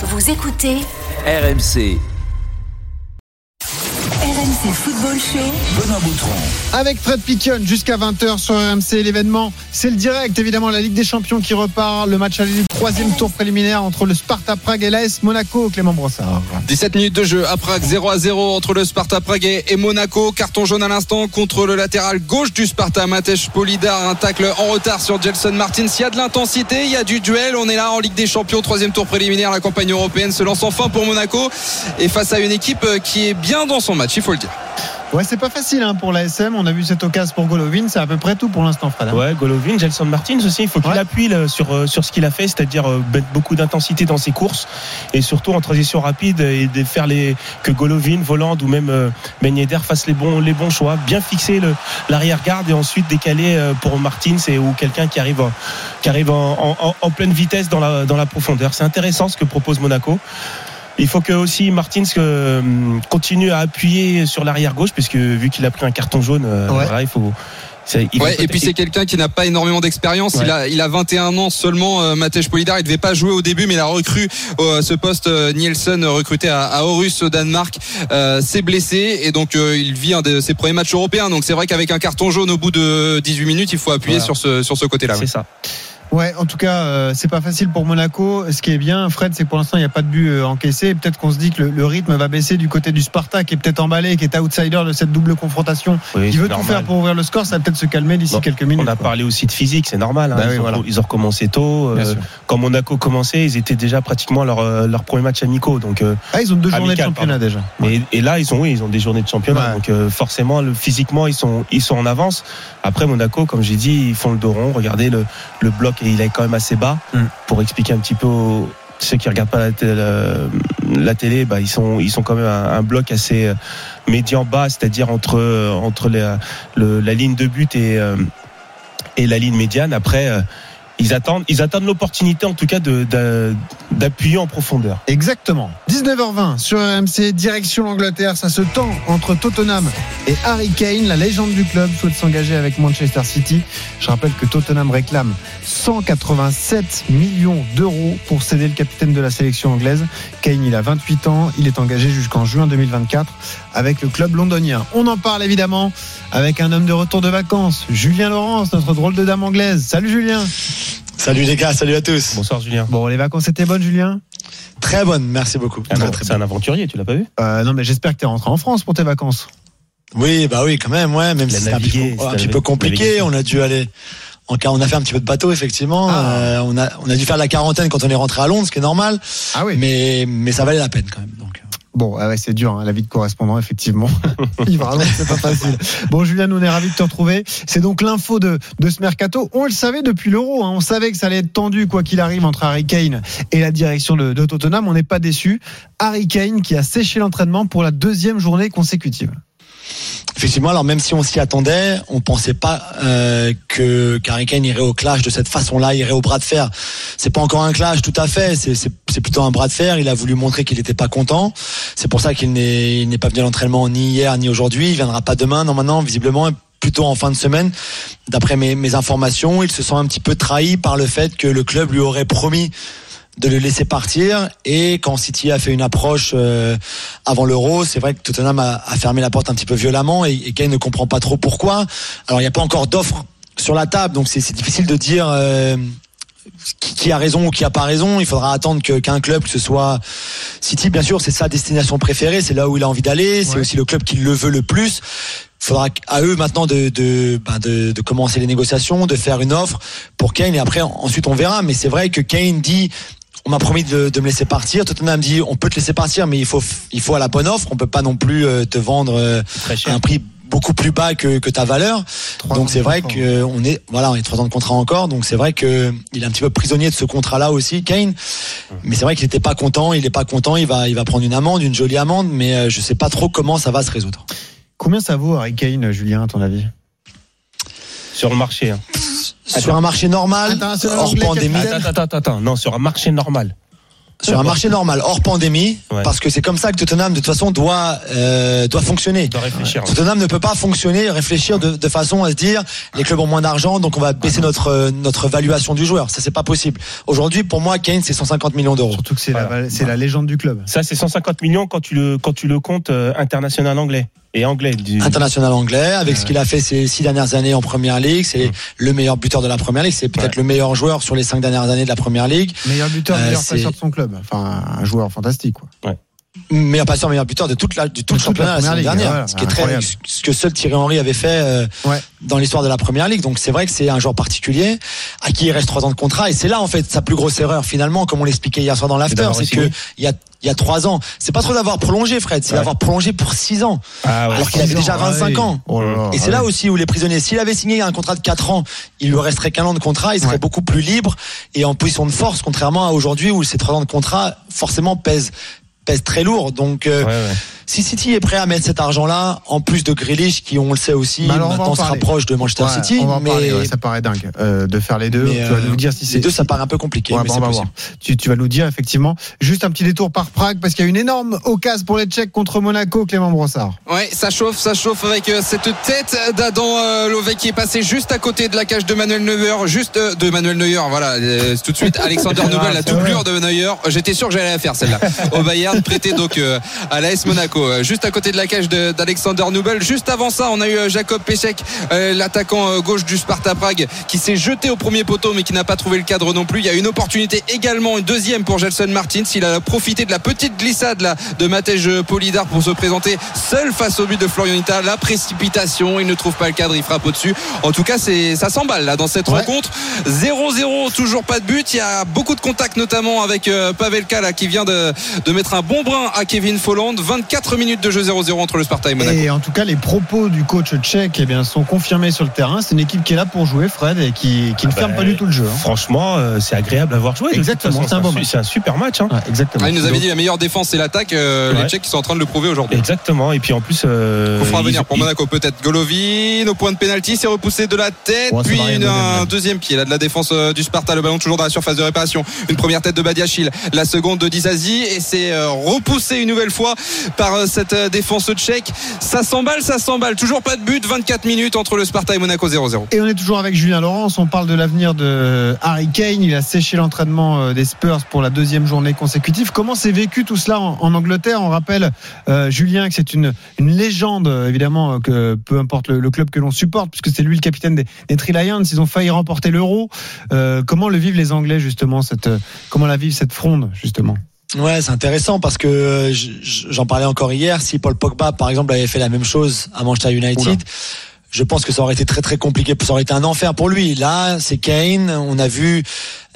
Vous écoutez RMC, RMC Football Show. Benoît Boutron. Avec Fred Piquion jusqu'à 20h sur RMC. L'événement, c'est le direct, évidemment, la Ligue des Champions qui repart. Le match aller du troisième tour préliminaire entre le Sparta Prague et l'AS Monaco. Clément Brossard. 17 minutes de jeu à Prague, 0 à 0 entre le Sparta Prague et Monaco. Carton jaune à l'instant contre le latéral gauche du Sparta, Matej Polidar. Un tacle en retard sur Gelson Martins. Il y a de l'intensité, il y a du duel. On est là en Ligue des Champions, troisième tour préliminaire. La campagne européenne se lance enfin pour Monaco et face à une équipe qui est bien dans son match, il faut le dire. Ouais, c'est pas facile hein, pour l'ASM. On a vu cette occasion pour Golovin. C'est à peu près tout pour l'instant, Fred. hein. Ouais, Golovin, Gelson Martins aussi, il faut qu'il Ouais. appuie là, sur, euh, sur ce qu'il a fait, c'est-à-dire euh, mettre beaucoup d'intensité dans ses courses et surtout en transition rapide et de faire les que Golovin, Voland ou même euh, Ben Yedder fassent les bons, les bons choix, bien fixer l'arrière-garde et ensuite décaler euh, pour Martins et, ou quelqu'un qui arrive, en- qui arrive en, en- en pleine vitesse dans la, dans la profondeur. C'est intéressant ce que propose Monaco. Il faut que aussi Martins euh, continue à appuyer sur l'arrière gauche, puisque vu qu'il a pris un carton jaune, euh, Ouais. voilà, il faut. il Ouais, et puis c'est quelqu'un qui n'a pas énormément d'expérience. Ouais. Il, a, il a 21 ans seulement, euh, Matej Polidar. Il devait pas jouer au début, mais il a recru euh, ce poste euh, Nielsen, recruté à, à Aarhus au Danemark, euh, s'est blessé et donc euh, il vit un de ses premiers matchs européens. Donc c'est vrai qu'avec un carton jaune au bout de 18 minutes, il faut appuyer Voilà. sur ce, sur ce côté-là. ouais. C'est ça. Ouais, en tout cas, euh, c'est pas facile pour Monaco. Ce qui est bien, Fred, c'est que pour l'instant, il n'y a pas de but euh, encaissé. Peut-être qu'on se dit que le, le rythme va baisser du côté du Sparta, qui est peut-être emballé, qui est outsider de cette double confrontation. Oui, qui veut tout faire pour ouvrir le score. Ça va peut-être se calmer d'ici Bon, quelques minutes. On a quoi. parlé aussi de physique, c'est normal. hein. Bah ils, oui, ont, voilà. ils ont recommencé tôt. Euh, quand Monaco commençait, ils étaient déjà pratiquement leur, euh, leur premier match amicaux. Donc, euh, Ah, ils ont deux journées de championnat déjà. et, et là, ils ont, oui, ils ont des journées de championnat. Ouais. Donc, forcément, le, physiquement, ils sont, ils sont en avance. Après, Monaco, comme j'ai dit, ils font le dos rond. Regardez le, le bloc, et il est quand même assez bas. Mm. Pour expliquer un petit peu aux, ceux qui regardent pas la, télé- la, la télé, bah, ils sont, ils sont quand même un, un bloc assez euh, médian bas, c'est-à-dire entre, euh, entre la, le- la ligne de but et, euh, et la ligne médiane. Après, ils attendent, ils attendent l'opportunité, en tout cas, de, de- d'appuyer en profondeur. Exactement. 19h20 sur RMC, direction l'Angleterre. Ça se tend entre Tottenham et Harry Kane. La légende du club souhaite s'engager avec Manchester City. Je rappelle que Tottenham réclame 187 millions d'euros pour céder le capitaine de la sélection anglaise. Kane, il a 28 ans. Il est engagé jusqu'en juin 2024 avec le club londonien. On en parle évidemment avec un homme de retour de vacances, Julien Laurence, notre drôle de dame anglaise. Salut Julien. Salut les gars, salut à tous. Bonsoir, Julien. Bon, les vacances étaient bonnes, Julien? Très bonne, merci beaucoup. Ah très c'est un aventurier, tu l'as pas vu? Euh, Non, mais j'espère que tu es rentré en France pour tes vacances. Oui, bah oui, quand même, ouais, même si c'est un, petit navigué, peu- c'est un petit la peu compliqué, on a dû aller. En, on a fait un petit peu de bateau, effectivement. Ah. Euh, on, a, on a dû faire la quarantaine quand on est rentré à Londres, ce qui est normal. Ah oui. Mais, mais ça valait la peine quand même. Donc. Bon, ah ouais, c'est dur, hein, la vie de correspondant, effectivement. Il va c'est pas facile. Bon, Julien, on est ravis de te retrouver. C'est donc l'info de, de ce mercato. On le savait depuis l'Euro. hein. On savait que ça allait être tendu, quoi qu'il arrive, entre Harry Kane et la direction de, de Tottenham. On n'est pas déçu. Harry Kane qui a séché l'entraînement pour la deuxième journée consécutive. Effectivement, alors même si on s'y attendait, on pensait pas euh, que Harry irait au clash de cette façon-là, irait au bras de fer. C'est pas encore un clash tout à fait, c'est- plutôt un bras de fer. Il a voulu montrer qu'il n'était pas content. C'est pour ça qu'il n'est pas venu à l'entraînement ni hier ni aujourd'hui. Il viendra pas demain, normalement, visiblement plutôt en fin de semaine. D'après mes, mes informations, il se sent un petit peu trahi par le fait que le club lui aurait promis de le laisser partir et quand City a fait une approche euh, avant l'Euro, c'est vrai que Tottenham a, a fermé la porte un petit peu violemment et, et Kane ne comprend pas trop pourquoi. Alors il n'y a pas encore d'offre sur la table, donc c'est difficile de dire euh, qui, a raison ou qui a pas raison. Il faudra attendre que- qu'un club, que ce soit City, bien sûr, c'est sa destination préférée, c'est là où il a envie d'aller, c'est Ouais. aussi le club qui le veut le plus. Il faudra à eux maintenant de, de, ben de, de commencer les négociations, de faire une offre pour Kane et après ensuite on verra. Mais c'est vrai que Kane dit on m'a promis de, de me laisser partir. Tottenham dit on peut te laisser partir, mais il faut il faut à la bonne offre. On peut pas non plus euh, te vendre euh, à un prix beaucoup plus bas que, que ta valeur. Donc c'est vrai contrat. que on est voilà on est trois ans de contrat encore. Donc c'est vrai que il est un petit peu prisonnier de ce contrat-là aussi, Kane. Mais c'est vrai qu'il n'était pas content. Il est pas content. Il va il va prendre une amende, une jolie amende, mais euh, je sais pas trop comment ça va se résoudre. Combien ça vaut Harry Kane, Julien, à ton avis? Sur le marché. hein. Sur un marché normal, hors pandémie, capitaine. Attends, attends, attends, attends. Non, sur un marché normal. sur un marché normal, hors pandémie, Ouais. parce que c'est comme ça que Tottenham de toute façon doit euh, doit fonctionner. On doit réfléchir. Tottenham ne peut pas fonctionner, réfléchir de, de façon à se dire les clubs ont moins d'argent, donc on va baisser notre euh, notre valuation du joueur. Ça c'est pas possible. Aujourd'hui, pour moi, Kane c'est 150 millions d'euros. Surtout que c'est Voilà. la, c'est la légende du club. Ça, c'est 150 millions quand tu le, quand tu le comptes euh, international anglais. Et anglais. Du... International anglais, avec ce qu'il a fait ces six dernières années en Première Ligue, c'est le meilleur buteur de la Première Ligue, c'est peut-être Ouais. le meilleur joueur sur les cinq dernières années de la Première Ligue, Meilleur buteur, Euh, meilleur passeur de son club. Enfin, un joueur fantastique. Quoi. Meilleur passeur, meilleur buteur de toute la, de tout le la championnat la saison Ligue, dernière. voilà, ce qui est très, ce que seul Thierry Henry avait fait euh, Ouais. dans l'histoire de la Première Ligue. Donc c'est vrai que c'est un joueur particulier à qui il reste trois ans de contrat et c'est là en fait sa plus grosse erreur finalement, comme on l'expliquait hier soir dans l'after, c'est que il y a il y a trois ans, c'est pas trop d'avoir prolongé, Fred, c'est Ouais. d'avoir prolongé pour six ans. Ah ouais. Alors qu'il avait déjà 25 ans. Oh là là, Et c'est ah là aussi où les prisonniers, s'il avait signé un contrat de 4 ans, il lui resterait qu'un an de contrat, il serait Ouais. beaucoup plus libre et en position de force, contrairement à aujourd'hui où ces 3 ans de contrat forcément pèsent très lourd. Donc euh. Si City est prêt à mettre cet argent-là, en plus de Grealish qui on le sait aussi Bah alors, maintenant se rapproche de Manchester Ouais, City, on va en mais, parler, ouais, ça paraît dingue euh, de faire les deux. mais, tu vas euh, nous dire si c'est les deux ça paraît un peu compliqué, Ouais, mais bon, c'est on va possible. voir. Tu, tu vas nous dire effectivement. Juste un petit détour par Prague parce qu'il y a une énorme occasion pour les Tchèques contre Monaco, Clément Brossard. Ouais, ça chauffe, ça chauffe avec euh, cette tête d'Adam euh, Lovey qui est passé juste à côté de la cage de Manuel Neuer, juste euh, de Manuel Neuer. Voilà, euh, tout de suite Alexander Ah, Nobel, la doublure de Neuer. J'étais sûr que j'allais la faire celle-là. Au Bayern, prêté donc euh, à l'AS Monaco, Euh, juste à côté de la cage de- d'Alexander Nobel. Juste avant ça, on a eu euh, Jacob Pesek, euh, l'attaquant gauche du Sparta Prague, qui s'est jeté au premier poteau mais qui n'a pas trouvé le cadre non plus. Il y a une opportunité également, une deuxième pour Gelson Martins. Il a profité de la petite glissade là, de Matej Polidar pour se présenter seul face au but de Florian Ita. La précipitation, il ne trouve pas le cadre, il frappe au-dessus. En tout cas, c'est ça s'emballe là dans cette Ouais. rencontre. 0-0, toujours pas de but. Il y a beaucoup de contacts, notamment avec Pavelka là, qui vient de, de mettre un bon brin à Kevin Folland. 24 minutes de jeu 0-0 entre le Sparta et Monaco. Et en tout cas, les propos du coach tchèque eh bien, sont confirmés sur le terrain. C'est une équipe qui est là pour jouer, Fred, et qui, qui ne bah, ferme pas du tout le jeu. hein. Franchement, euh, c'est agréable à voir jouer. Exactement, c'est un beau su- match. C'est un super match. hein. Ouais, exactement. Ah, il nous avait dit la meilleure défense c'est l'attaque. euh, Ouais. Les Tchèques qui sont en train de le prouver aujourd'hui. Exactement. Et puis en plus, euh, On fera venir pour ils- Monaco peut-être Golovin au point de pénalty c'est repoussé de la tête Ouais, puis une- un deuxième pied là de la défense euh, du Sparta le ballon toujours dans la surface de réparation une première tête de Badiachil la seconde de Dizazi et c'est euh, repoussé une nouvelle fois par euh, cette euh, défense tchèque ça s'emballe ça s'emballe toujours pas de but 24 minutes entre le Sparta et Monaco 0-0 Et on est toujours avec Julien Laurence. On parle de l'avenir de Harry Kane. Il a séché l'entraînement euh, des Spurs pour la deuxième journée consécutive. Comment s'est vécu tout cela en, Angleterre? On rappelle, euh, Julien, que c'est une, légende, euh, évidemment, euh, que peu importe le, club que l'on supporte, puisque c'est lui le capitaine des, des Lions. Ils ont failli remporter l'Euro. Euh, comment le vivent les Anglais, justement cette, euh, Comment la vivent cette fronde, justement? Ouais, c'est intéressant parce que euh, j'en parlais encore hier. Si Paul Pogba, par exemple, avait fait la même chose à Manchester United, Oula. je pense que ça aurait été très très compliqué. Ça aurait été un enfer pour lui. Là, c'est Kane. On a vu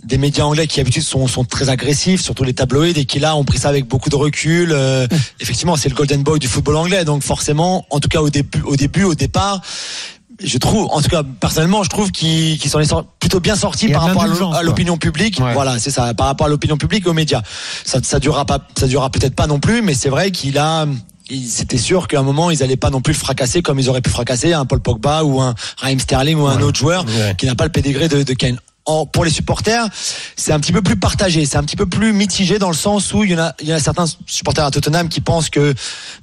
des médias anglais qui d'habitude sont, sont très agressifs, surtout les tabloïds, et qui là ont pris ça avec beaucoup de recul. Euh, effectivement, c'est le golden boy du football anglais, donc forcément, en tout cas au début, au début, au départ. Je trouve, en tout cas personnellement, je trouve qu'il qu'il s'en est plutôt bien sorti Il y a par rapport à l'opinion publique. Ouais. Voilà, c'est ça, par rapport à l'opinion publique et aux médias. Ça, ça durera pas, ça durera peut-être pas non plus, mais c'est vrai qu'il a, c'était sûr qu'à un moment ils allaient pas non plus le fracasser comme ils auraient pu fracasser un Paul Pogba ou un Raheem Sterling ou un autre joueur Ouais. qui n'a pas le pédigré de, de Kane. En- pour les supporters, c'est un petit peu plus partagé, c'est un petit peu plus mitigé dans le sens où il y en a, il y en a certains supporters à Tottenham qui pensent que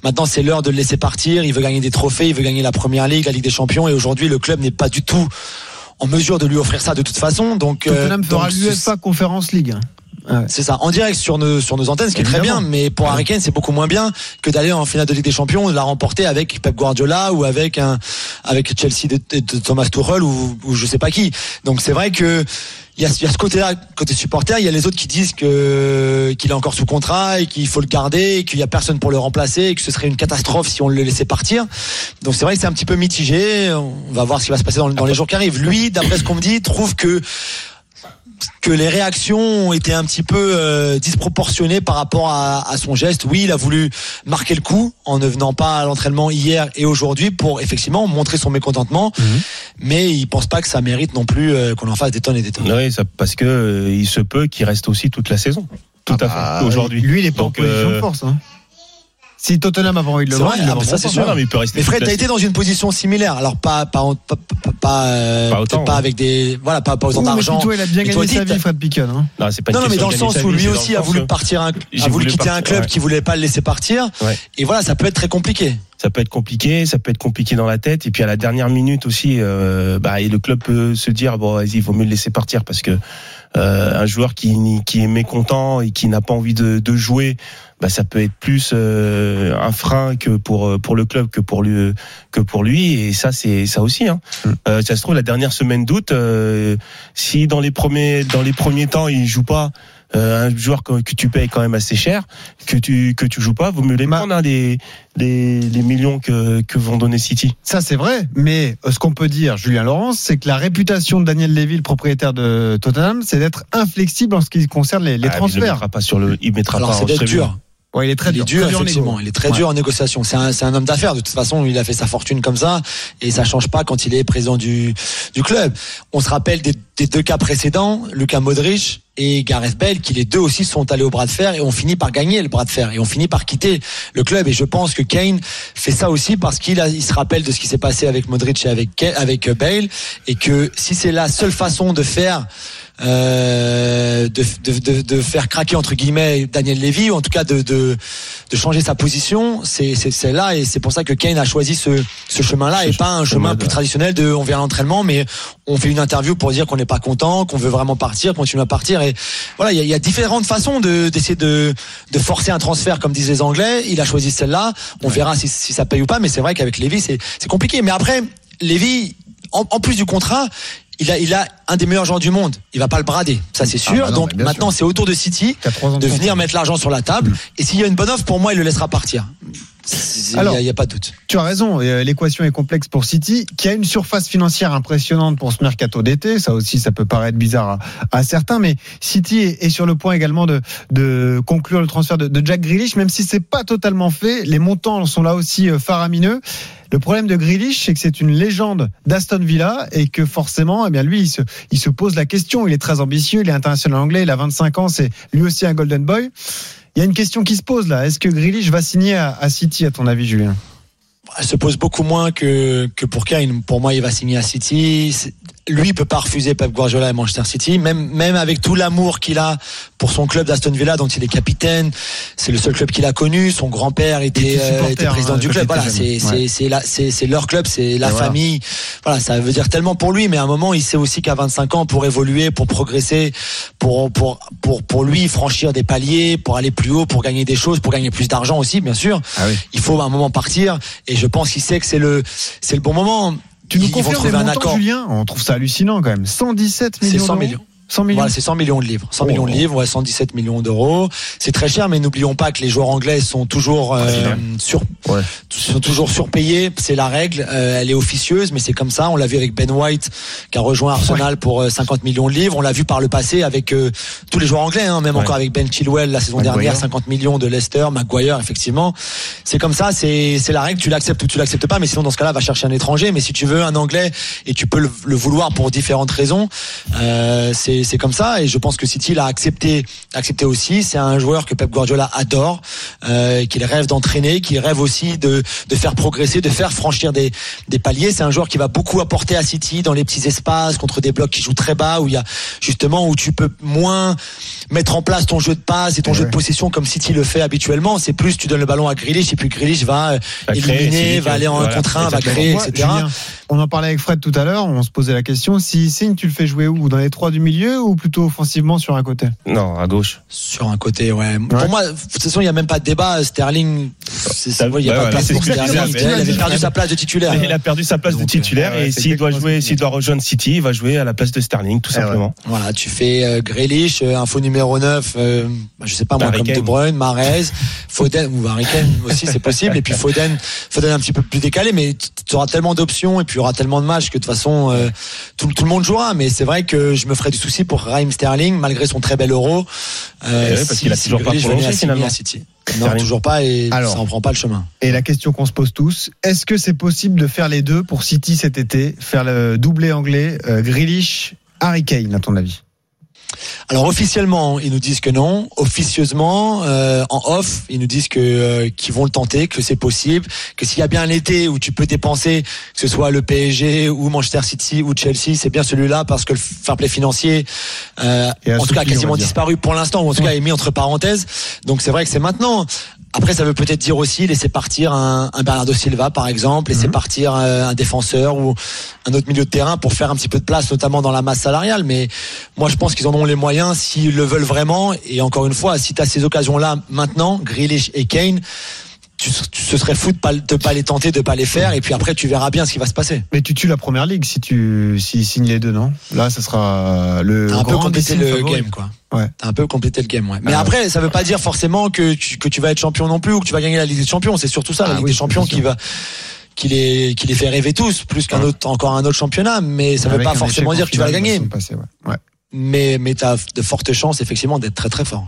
maintenant c'est l'heure de le laisser partir, il veut gagner des trophées, il veut gagner la Première Ligue, la Ligue des Champions, et aujourd'hui le club n'est pas du tout en mesure de lui offrir ça de toute façon. Donc, euh, Tottenham fera donc, l'UEFA Conference League. Ouais. c'est ça, en direct sur nos, sur nos antennes, ce qui est très bien, mais pour Harry Kane, c'est beaucoup moins bien que d'aller en finale de Ligue des Champions, de la remporter avec Pep Guardiola ou avec un, avec Chelsea de, Thomas Tuchel ou, ou je sais pas qui. Donc c'est vrai que il y a, il y a ce côté-là, côté supporter, il y a les autres qui disent que qu'il est encore sous contrat et qu'il faut le garder, qu'il y a personne pour le remplacer, et que ce serait une catastrophe si on le laissait partir. Donc c'est vrai que c'est un petit peu mitigé. On va voir ce qui va se passer dans, dans les jours qui arrivent. Lui, d'après ce qu'on me dit, trouve que que les réactions ont été un petit peu euh, disproportionnées par rapport à, à son geste. Oui, il a voulu marquer le coup en ne venant pas à l'entraînement hier et aujourd'hui pour effectivement montrer son mécontentement, mais il pense pas que ça mérite non plus euh, qu'on en fasse des tonnes et des tonnes. Oui, ça, parce que euh, il se peut qu'il reste aussi toute la saison. Tout Ah à bah, fait. Aujourd'hui. Lui, il est pas en position de force. hein. Si Tottenham a pas envie de le vendre, ils le ah, bah, ça, c'est sûr. Mais il peut rester. Mais Fred, t'as été dans une position similaire. Alors pas pas pas pas, pas, euh, Pas autant, peut-être pas ouais. avec des voilà pas pas autant d'argent. il a bien Mais toi, gagné sa vie, Fred Picken. hein. Non, c'est pas une Non, non, mais dans le sens où lui aussi a voulu partir, a voulu quitter un club qui voulait pas le laisser partir. Ouais. Et voilà, ça peut être très compliqué. ça peut être compliqué, ça peut être compliqué dans la tête. Et puis à la dernière minute aussi, euh, bah, et le club peut se dire bon, vas-y, il vaut mieux le laisser partir parce que euh, un joueur qui, qui est mécontent et qui n'a pas envie de, de jouer, bah, ça peut être plus euh, un frein que pour pour le club que pour lui que pour lui. Et ça, c'est ça aussi. Hein. Euh, ça se trouve la dernière semaine d'août, euh, si dans les premiers dans les premiers temps il joue pas. euh, un joueur que, que tu payes quand même assez cher, que tu que tu joues pas, vaut mieux les prendre hein, les, les les millions que que vont donner City. Ça, c'est vrai. Mais euh, ce qu'on peut dire, Julien Laurence, c'est que la réputation de Daniel Levy, le propriétaire de Tottenham, c'est d'être inflexible en ce qui concerne les, les Ah, Il ne transferts. mettra pas sur le, il mettra Alors pas c'est en dur. Ouais, il est très il dur. est dur, dur en effectivement. Il est très Ouais. dur en négociation. C'est un, c'est un homme d'affaires. De toute façon, il a fait sa fortune comme ça. Et ça change pas quand il est président du, du club. On se rappelle des, des deux cas précédents, Lucas Modric et Gareth Bale, qui les deux aussi sont allés au bras de fer et ont fini par gagner le bras de fer et ont fini par quitter le club. Et je pense que Kane fait ça aussi parce qu'il a, il se rappelle de ce qui s'est passé avec Modric et avec, avec Bale. Et que si c'est la seule façon de faire, euh, de, de, de, de faire craquer entre guillemets Daniel Levy ou en tout cas de, de, de changer sa position c'est là et c'est pour ça que Kane a choisi ce, ce chemin là et pas un chemin plus traditionnel de on vient à l'entraînement mais on fait une interview pour dire qu'on n'est pas content qu'on veut vraiment partir continuer à partir et voilà il y y a différentes façons de d'essayer de de forcer un transfert comme disent les Anglais. Il a choisi celle-là. On verra si, si ça paye ou pas mais c'est vrai qu'avec Levy c'est c'est compliqué. Mais après Levy en, en plus du contrat il a, il a un des meilleurs joueurs du monde. Il va pas le brader, ça c'est sûr. bah non, Donc maintenant, c'est au tour de City de venir mettre l'argent sur la table. Et s'il y a une bonne offre, pour moi, il le laissera partir. C'est- Il Alors- n'y a, pas de doute. Tu as raison, euh, l'équation est complexe pour City, qui a une surface financière impressionnante pour ce mercato d'été. Ça aussi, ça peut paraître bizarre à, à certains, mais City est, est sur le point également de, de conclure le transfert de, de Jack Grealish, même si c'est pas totalement fait. Les montants sont là aussi euh, faramineux. Le problème de Grealish, c'est que c'est une légende d'Aston Villa et que forcément, eh bien lui, il se, il se pose la question. Il est très ambitieux, il est international anglais, il a 25 ans, c'est lui aussi un Golden Boy. Il y a une question qui se pose là. Est-ce que Grealish va signer à, City, à ton avis, Julien? Elle se pose beaucoup moins que, que pour Kane. Pour moi, il va signer à City. Lui, peut pas refuser Pep Guardiola et Manchester City, même, même avec tout l'amour qu'il a pour son club d'Aston Villa, dont il est capitaine. C'est le seul club qu'il a connu. Son grand-père était, était euh, était président hein, du club. Voilà, c'est, Ouais. c'est, leur club, c'est la Et voilà. famille. Voilà, ça veut dire tellement pour lui, mais à un moment, il sait aussi qu'à 25 ans, pour évoluer, pour progresser, pour, pour, pour, pour lui franchir des paliers, pour aller plus haut, pour gagner des choses, pour gagner plus d'argent aussi, bien sûr. Ah oui. Il faut à un moment partir, et je pense qu'il sait que c'est le, c'est le bon moment. Tu nous confirmes un accord. Julien On trouve ça hallucinant quand même. 117 C'est millions 100 d'euros. millions. 100 millions. Voilà, c'est 100 millions de livres. 100 Oh. millions de livres, ouais, 117 millions d'euros. C'est très cher, mais n'oublions pas que les joueurs anglais sont toujours euh, sur, Ouais. sont toujours surpayés. C'est la règle. Euh, elle est officieuse, mais c'est comme ça. On l'a vu avec Ben White, qui a rejoint Arsenal pour euh, 50 millions de livres. On l'a vu par le passé avec euh, tous les joueurs anglais, hein, même encore avec Ben Chilwell la saison Maguire. dernière, 50 millions de Leicester, Maguire, effectivement. C'est comme ça. C'est c'est la règle. Tu l'acceptes ou tu l'acceptes pas. Mais sinon, dans ce cas-là, va chercher un étranger. Mais si tu veux un anglais et tu peux le, le vouloir pour différentes raisons, euh, c'est c'est comme ça. Et je pense que City l'a accepté, accepté aussi. C'est un joueur que Pep Guardiola adore, euh, qu'il rêve d'entraîner, qu'il rêve aussi de, de faire progresser, de faire franchir des, des paliers. C'est un joueur qui va beaucoup apporter à City dans les petits espaces, contre des blocs qui jouent très bas, où il y a justement où tu peux moins mettre en place ton jeu de passe et ton Ouais. jeu de possession comme City le fait habituellement. C'est plus tu donnes le ballon à Grealish et puis Grealish va euh, Va éliminer, va aller en voilà, contre un, va créer, etc. Julien, on en parlait avec Fred tout à l'heure, on se posait la question si Signe, tu le fais jouer où? Dans les trois du milieu ou plutôt offensivement sur un côté Non, à gauche. Sur un côté, ouais. Pour moi, de toute façon, il n'y a même pas de débat. Sterling, c'est, c'est- il y a pas de place Sterling. Il avait perdu sa place de titulaire. Il a perdu sa place Donc, de titulaire euh, ouais, et s'il doit jouer, s'il doit rejoindre City, il va jouer à la place de Sterling, tout Eh ouais. simplement. Voilà, tu fais euh, Grealish, euh, info numéro 9, euh, bah, je sais pas moi, comme. De Bruyne, Marez, Foden, ou Harry Kane aussi, c'est possible. Et puis Foden, Foden un petit peu plus décalé, mais tu auras tellement d'options et puis il y aura tellement de matchs que de toute façon, euh, tout, tout le monde jouera. Mais c'est vrai que je me ferais du souci pour Raheem Sterling, malgré son très bel euro. Euh, Eh ouais, parce qu'il a toujours pas prolongé, à signer finalement. à City. Non, Sterling. toujours pas et Alors. ça en prend pas le chemin. Et la question qu'on se pose tous, est-ce que c'est possible de faire les deux pour City cet été Faire le doublé anglais, euh, Grealish, Harry Kane, à ton avis? Alors officiellement, ils nous disent que non. Officieusement, euh, en off, ils nous disent que euh, qu'ils vont le tenter, que c'est possible, que s'il y a bien un été où tu peux dépenser, que ce soit le PSG ou Manchester City ou Chelsea, c'est bien celui-là parce que le fair play financier, euh, en tout cas quasiment disparu pour l'instant, ou en tout cas est mis entre parenthèses. Donc c'est vrai que c'est maintenant. Après, ça veut peut-être dire aussi laisser partir un, un Bernardo Silva, par exemple, laisser Mhm. partir euh, un défenseur ou un autre milieu de terrain pour faire un petit peu de place, notamment dans la masse salariale. Mais moi, je pense qu'ils en ont les moyens s'ils le veulent vraiment. Et encore une fois, si tu as ces occasions-là maintenant, Grealish et Kane, tu, tu- ce serait fou de pas, de pas les tenter, de pas les faire. Et puis après, tu verras bien ce qui va se passer. Mais tu tues la première ligue si tu si signes les deux, non? Là, ça sera le un peu complété le favori. game, quoi. Ouais. T'as un peu complété le game, ouais. Mais Ah après, ça veut pas dire forcément que tu, que tu vas être champion non plus ou que tu vas gagner la Ligue des Champions. C'est surtout ça, la Ah Ligue oui, des Champions qui va qui les qui les fait rêver tous, plus qu'un Ouais. autre encore un autre championnat. Mais ça veut Avec pas forcément dire que tu vas le gagner. ouais. Ouais. Mais mais t'as de fortes chances effectivement d'être très très fort.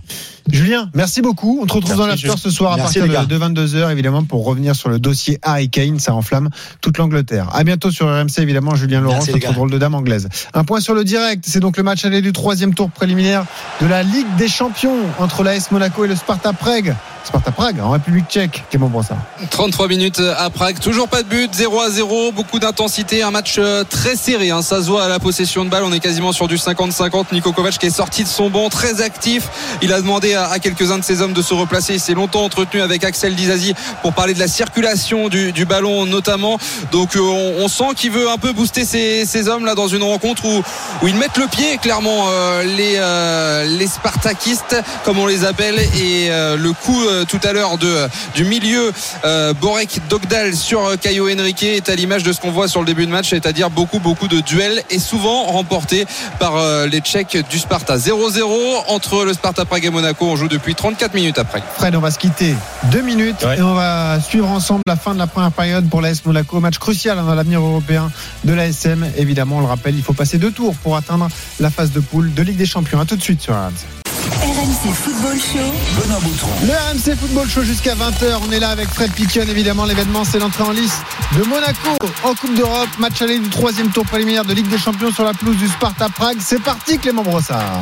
Julien, merci beaucoup. On te retrouve Merci, dans l'after ce soir à Merci, partir de, 22h, évidemment, pour revenir sur le dossier Harry Kane. Ça enflamme toute l'Angleterre. À bientôt sur RMC, évidemment, Julien Laurent, notre drôle de dame anglaise. Un point sur le direct. C'est donc le match aller du troisième tour préliminaire de la Ligue des Champions entre l'AS Monaco et le Sparta Prague. Sparta Prague, en République tchèque. Clément Brossard. 33 minutes à Prague, toujours pas de but, 0 à 0, beaucoup d'intensité, un match euh, très serré, hein. ça se voit à la possession de balle, on est quasiment sur du 50-50, Nico Kovac qui est sorti de son banc, très actif, il a demandé à, quelques-uns de ses hommes de se replacer, il s'est longtemps entretenu avec Axel Dizazi pour parler de la circulation du, ballon notamment, donc euh, on, sent qu'il veut un peu booster ses, ses hommes là dans une rencontre où, ils mettent le pied clairement euh, les, euh, Spartakistes comme on les appelle et euh, le coup tout à l'heure de, du milieu Borek Dogdal sur Caio Henrique est à l'image de ce qu'on voit sur le début de match, c'est-à-dire beaucoup beaucoup de duels et souvent remportés par les Tchèques du Sparta. 0-0 entre le Sparta Prague et Monaco. On joue depuis 34 minutes après. Fred, on va se quitter deux minutes Ouais. et on va suivre ensemble la fin de la première période pour l'AS Monaco. Match crucial hein, dans l'avenir européen de l'ASM. Évidemment, on le rappelle, il faut passer deux tours pour atteindre la phase de poule de Ligue des Champions. A tout de suite sur RMC. RMC Football Show. Benoît Boutron. Le RMC Football Show jusqu'à 20h. On est là avec Fred Piquion. Évidemment, l'événement, c'est l'entrée en lice de Monaco en Coupe d'Europe. Match aller du troisième tour préliminaire de Ligue des Champions sur la pelouse du Sparta Prague. C'est parti, Clément Brossard.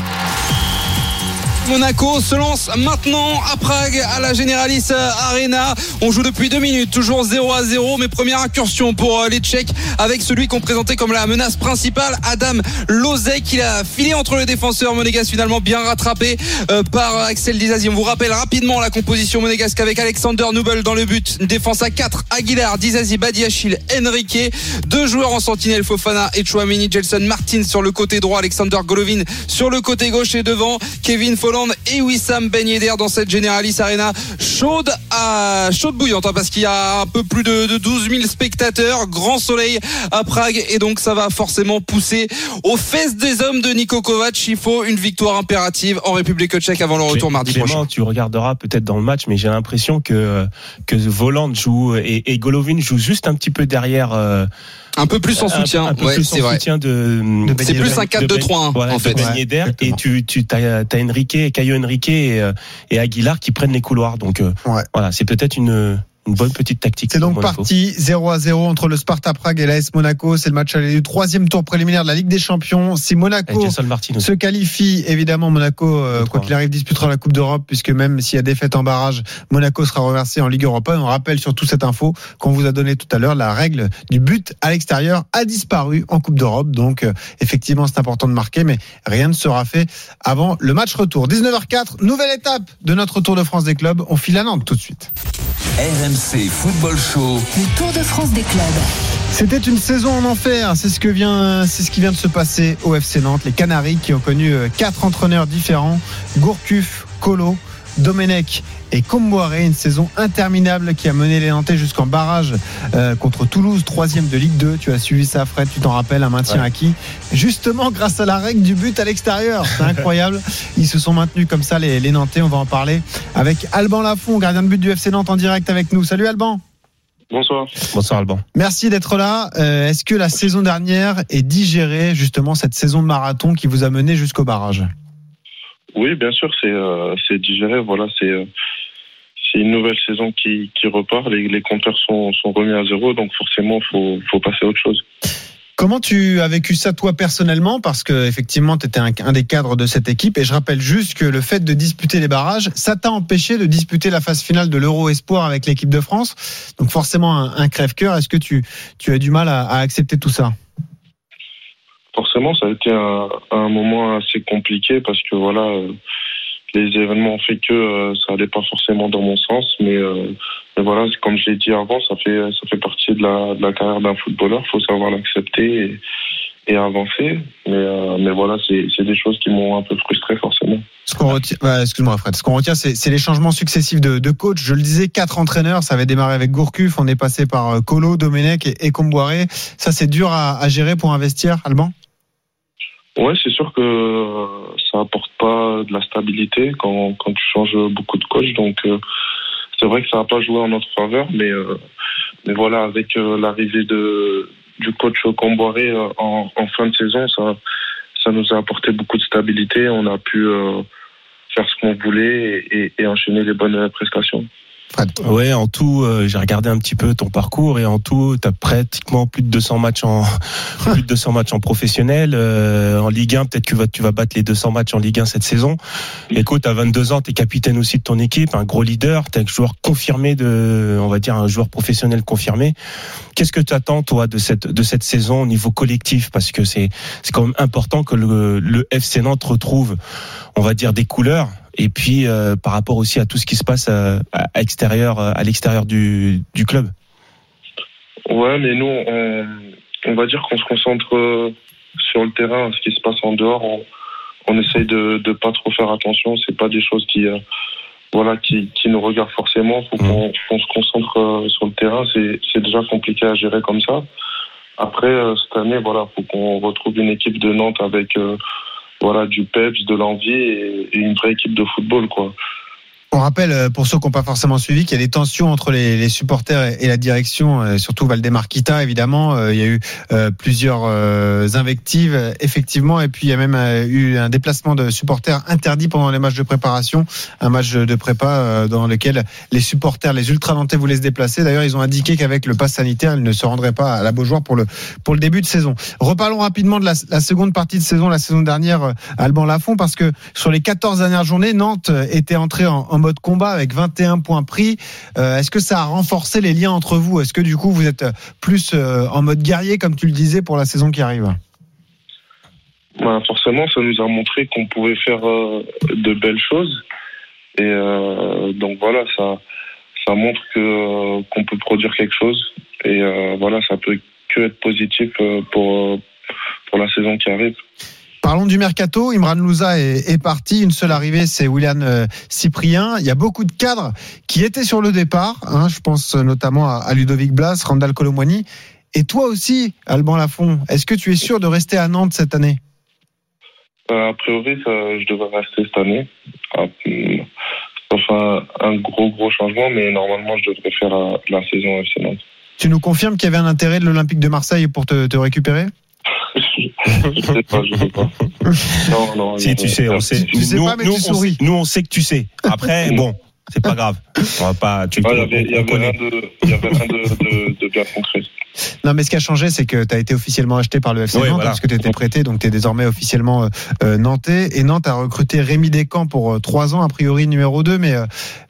Monaco se lance maintenant à Prague à la Generalis Arena. On joue depuis deux minutes, toujours 0 à 0. Mais première incursion pour euh, les Tchèques avec celui qu'on présentait comme la menace principale, Adam Lozek. Il a filé entre les défenseurs monégasques finalement bien rattrapé euh, par Axel Dizazi. On vous rappelle rapidement la composition monégasque avec Alexander Nubel dans le but. Défense à 4, Aguilar, Dizazi, Badiachil, Enrique. Deux joueurs en sentinelle, Fofana et Chouamini, Jelson Martin sur le côté droit, Alexander Golovin sur le côté gauche et devant, Kevin Folland et Wissam Ben Yedder dans cette Generalis Arena chaude à chaude bouillante hein, parce qu'il y a un peu plus de, de 12 000 spectateurs, grand soleil à Prague et donc ça va forcément pousser aux fesses des hommes de Niko Kovac. Il faut une victoire impérative en République tchèque avant le retour mardi Clément, prochain. tu regarderas peut-être dans le match, mais j'ai l'impression que que Voland joue et, et Golovin joue juste un petit peu derrière. euh, Un peu plus en soutien, un peu ouais, plus en vrai. soutien de. De Ben C'est plus un 4-2-3-1 Voilà, en fait. Ben Ouais, et tu tu t'as as Enrique, Caio Enrique et, euh, et Aguilar qui prennent les couloirs. Donc euh, Ouais. voilà, c'est peut-être une une bonne petite tactique. C'est donc parti 0 à 0 entre le Sparta Prague et l'AS Monaco. C'est le match aller du troisième tour préliminaire de la Ligue des Champions. Si Monaco se qualifie, évidemment, Monaco, euh, quoi qu'il arrive, disputera la Coupe d'Europe, puisque même s'il y a défaite en barrage, Monaco sera reversé en Ligue Europa. Et on rappelle surtout cette info qu'on vous a donnée tout à l'heure, la règle du but à l'extérieur a disparu en Coupe d'Europe. Donc, euh, effectivement, c'est important de marquer, mais rien ne sera fait avant le match retour. 19h04, nouvelle étape de notre Tour de France des clubs. On file à Nantes tout de suite. RMC Football Show. Le Tour de France des clubs. C'était une saison en enfer. C'est ce que vient, c'est ce qui vient de se passer au FC Nantes. Les Canaries qui ont connu euh, quatre entraîneurs différents Gourcuff, Colo, Domenech et Comboiré. Une saison interminable qui a mené les Nantais jusqu'en barrage euh, contre Toulouse, troisième de Ligue 2. Tu as suivi ça, Fred. Tu t'en rappelles, un maintien Ouais. acquis. Justement, grâce à la règle du but à l'extérieur. C'est incroyable. Ils se sont maintenus comme ça, les, les Nantais. On va en parler avec Alban Lafont, gardien de but du FC Nantes en direct avec nous. Salut Alban. Bonsoir. Bonsoir Alban. Merci d'être là. Euh, Est-ce que la saison dernière est digérée, justement, cette saison de marathon qui vous a mené jusqu'au barrage? Oui, bien sûr, c'est euh, digéré. Voilà, c'est euh, c'est une nouvelle saison qui, qui repart. Les, compteurs sont, sont remis à zéro, donc forcément, faut faut passer à autre chose. Comment tu as vécu ça toi personnellement? Parce que effectivement, tu étais un, un, des cadres de cette équipe et je rappelle juste que le fait de disputer les barrages, ça t'a empêché de disputer la phase finale de l'Euro Espoir avec l'équipe de France. Donc forcément un, crève-cœur. Est-ce que tu, tu as du mal à accepter tout ça? Forcément, ça a été un, un, moment assez compliqué parce que voilà, euh, les événements ont fait que euh, ça allait pas forcément dans mon sens, mais, euh, mais voilà, comme je l'ai dit avant, ça fait ça fait partie de la, de la carrière d'un footballeur. Faut savoir l'accepter et, et, avancer. Mais, euh, mais voilà, c'est des choses qui m'ont un peu frustré forcément. Ce qu'on retient, excuse-moi Fred, ce qu'on retient, c'est les changements successifs de, de, coach. Je le disais, quatre entraîneurs, ça avait démarré avec Gourcuff, on est passé par Colo, Domenech et, et Comboiré. Ça, c'est dur à, gérer pour un vestiaire, Alban? Ouais, c'est sûr que ça apporte pas de la stabilité quand, quand tu changes beaucoup de coach. Donc, euh, c'est vrai que ça n'a pas joué en notre faveur, mais, euh, mais voilà, avec euh, l'arrivée de, du coach Comboiré en, en, fin de saison, ça, ça nous a apporté beaucoup de stabilité. On a pu faire ce qu'on voulait et, et, et enchaîner les bonnes prestations. Fred. Ouais, en tout, euh, j'ai regardé un petit peu ton parcours et en tout, tu as pratiquement plus de 200 matchs en plus de 200 matchs en professionnel euh, en Ligue 1, peut-être que tu vas battre les 200 matchs en Ligue 1 cette saison. Écoute, à 22 ans, tu es capitaine aussi de ton équipe, un gros leader, tu es un joueur confirmé de on va dire un joueur professionnel confirmé. Qu'est-ce que tu attends toi de cette de cette saison au niveau collectif? Parce que c'est c'est quand même important que le, le FC Nantes retrouve on va dire des couleurs et puis euh, par rapport aussi à tout ce qui se passe à, à extérieur, à l'extérieur du, du, club. Ouais, mais nous, on, on va dire qu'on se concentre sur le terrain, ce qui se passe en dehors. On, on essaye de ne pas trop faire attention. C'est pas des choses qui, euh, voilà, qui, qui, nous regardent forcément. Faut qu'on mmh. qu se concentre euh, sur le terrain. C'est déjà compliqué à gérer comme ça. Après, cette année, voilà, faut qu'on retrouve une équipe de Nantes avec voilà, du peps, de l'envie et, une vraie équipe de football, quoi. On rappelle, euh, pour ceux qui n'ont pas forcément suivi, qu'il y a des tensions entre les, les supporters et la direction, euh, surtout Valdemar Kita, évidemment. Euh, il y a eu plusieurs invectives, effectivement, et puis il y a même eu un déplacement de supporters interdit pendant les matchs de préparation, un match de prépa dans lequel les supporters, les ultra nantais voulaient se déplacer. D'ailleurs, ils ont indiqué qu'avec le pass sanitaire, ils ne se rendraient pas à la Beaujoire pour le, pour le début de saison. Reparlons rapidement de la, la seconde partie de saison, la saison dernière, Alban Lafont, parce que sur les 14 dernières journées, Nantes était entré en, en mode combat avec 21 points pris. Euh, Est-ce que ça a renforcé les liens entre vous? Est-ce que du coup vous êtes plus euh, en mode guerrier, comme tu le disais, pour la saison qui arrive? Bah, Forcément, ça nous a montré qu'on pouvait faire euh, de belles choses. Et euh, donc voilà, ça, ça montre que euh, qu'on peut produire quelque chose. Et euh, voilà, ça peut que être positif pour, pour la saison qui arrive. Parlons du mercato. Imran Louza est, est, parti. Une seule arrivée, c'est William euh, Cyprien. Il y a beaucoup de cadres qui étaient sur le départ. Hein, je pense notamment à, à Ludovic Blas, Randall Colomwani. Et toi aussi, Alban Lafont, est-ce que tu es sûr de rester à Nantes cette année? Euh, A priori, ça, je devrais rester cette année. Enfin, un gros, gros changement, mais normalement, je devrais faire la, la saison FC Nantes. Tu nous confirmes qu'il y avait un intérêt de l'Olympique de Marseille pour te, te récupérer? Je sais pas, je sais pas. Non, non. Si, tu sais, on sait. Tu sais nous, pas, mais nous, tu on, souris. nous, on sait que tu sais. Après, bon, c'est pas grave. On va pas. Tu, il y avait, il y avait rien de, de, de, bien concret. Non, mais ce qui a changé, c'est que tu as été officiellement acheté par le FC Oui, Nantes, voilà. parce que tu étais prêté, donc tu es désormais officiellement euh, nantais. Et Nantes a recruté Rémi Descamps pour euh, trois ans, a priori numéro 2, mais, euh,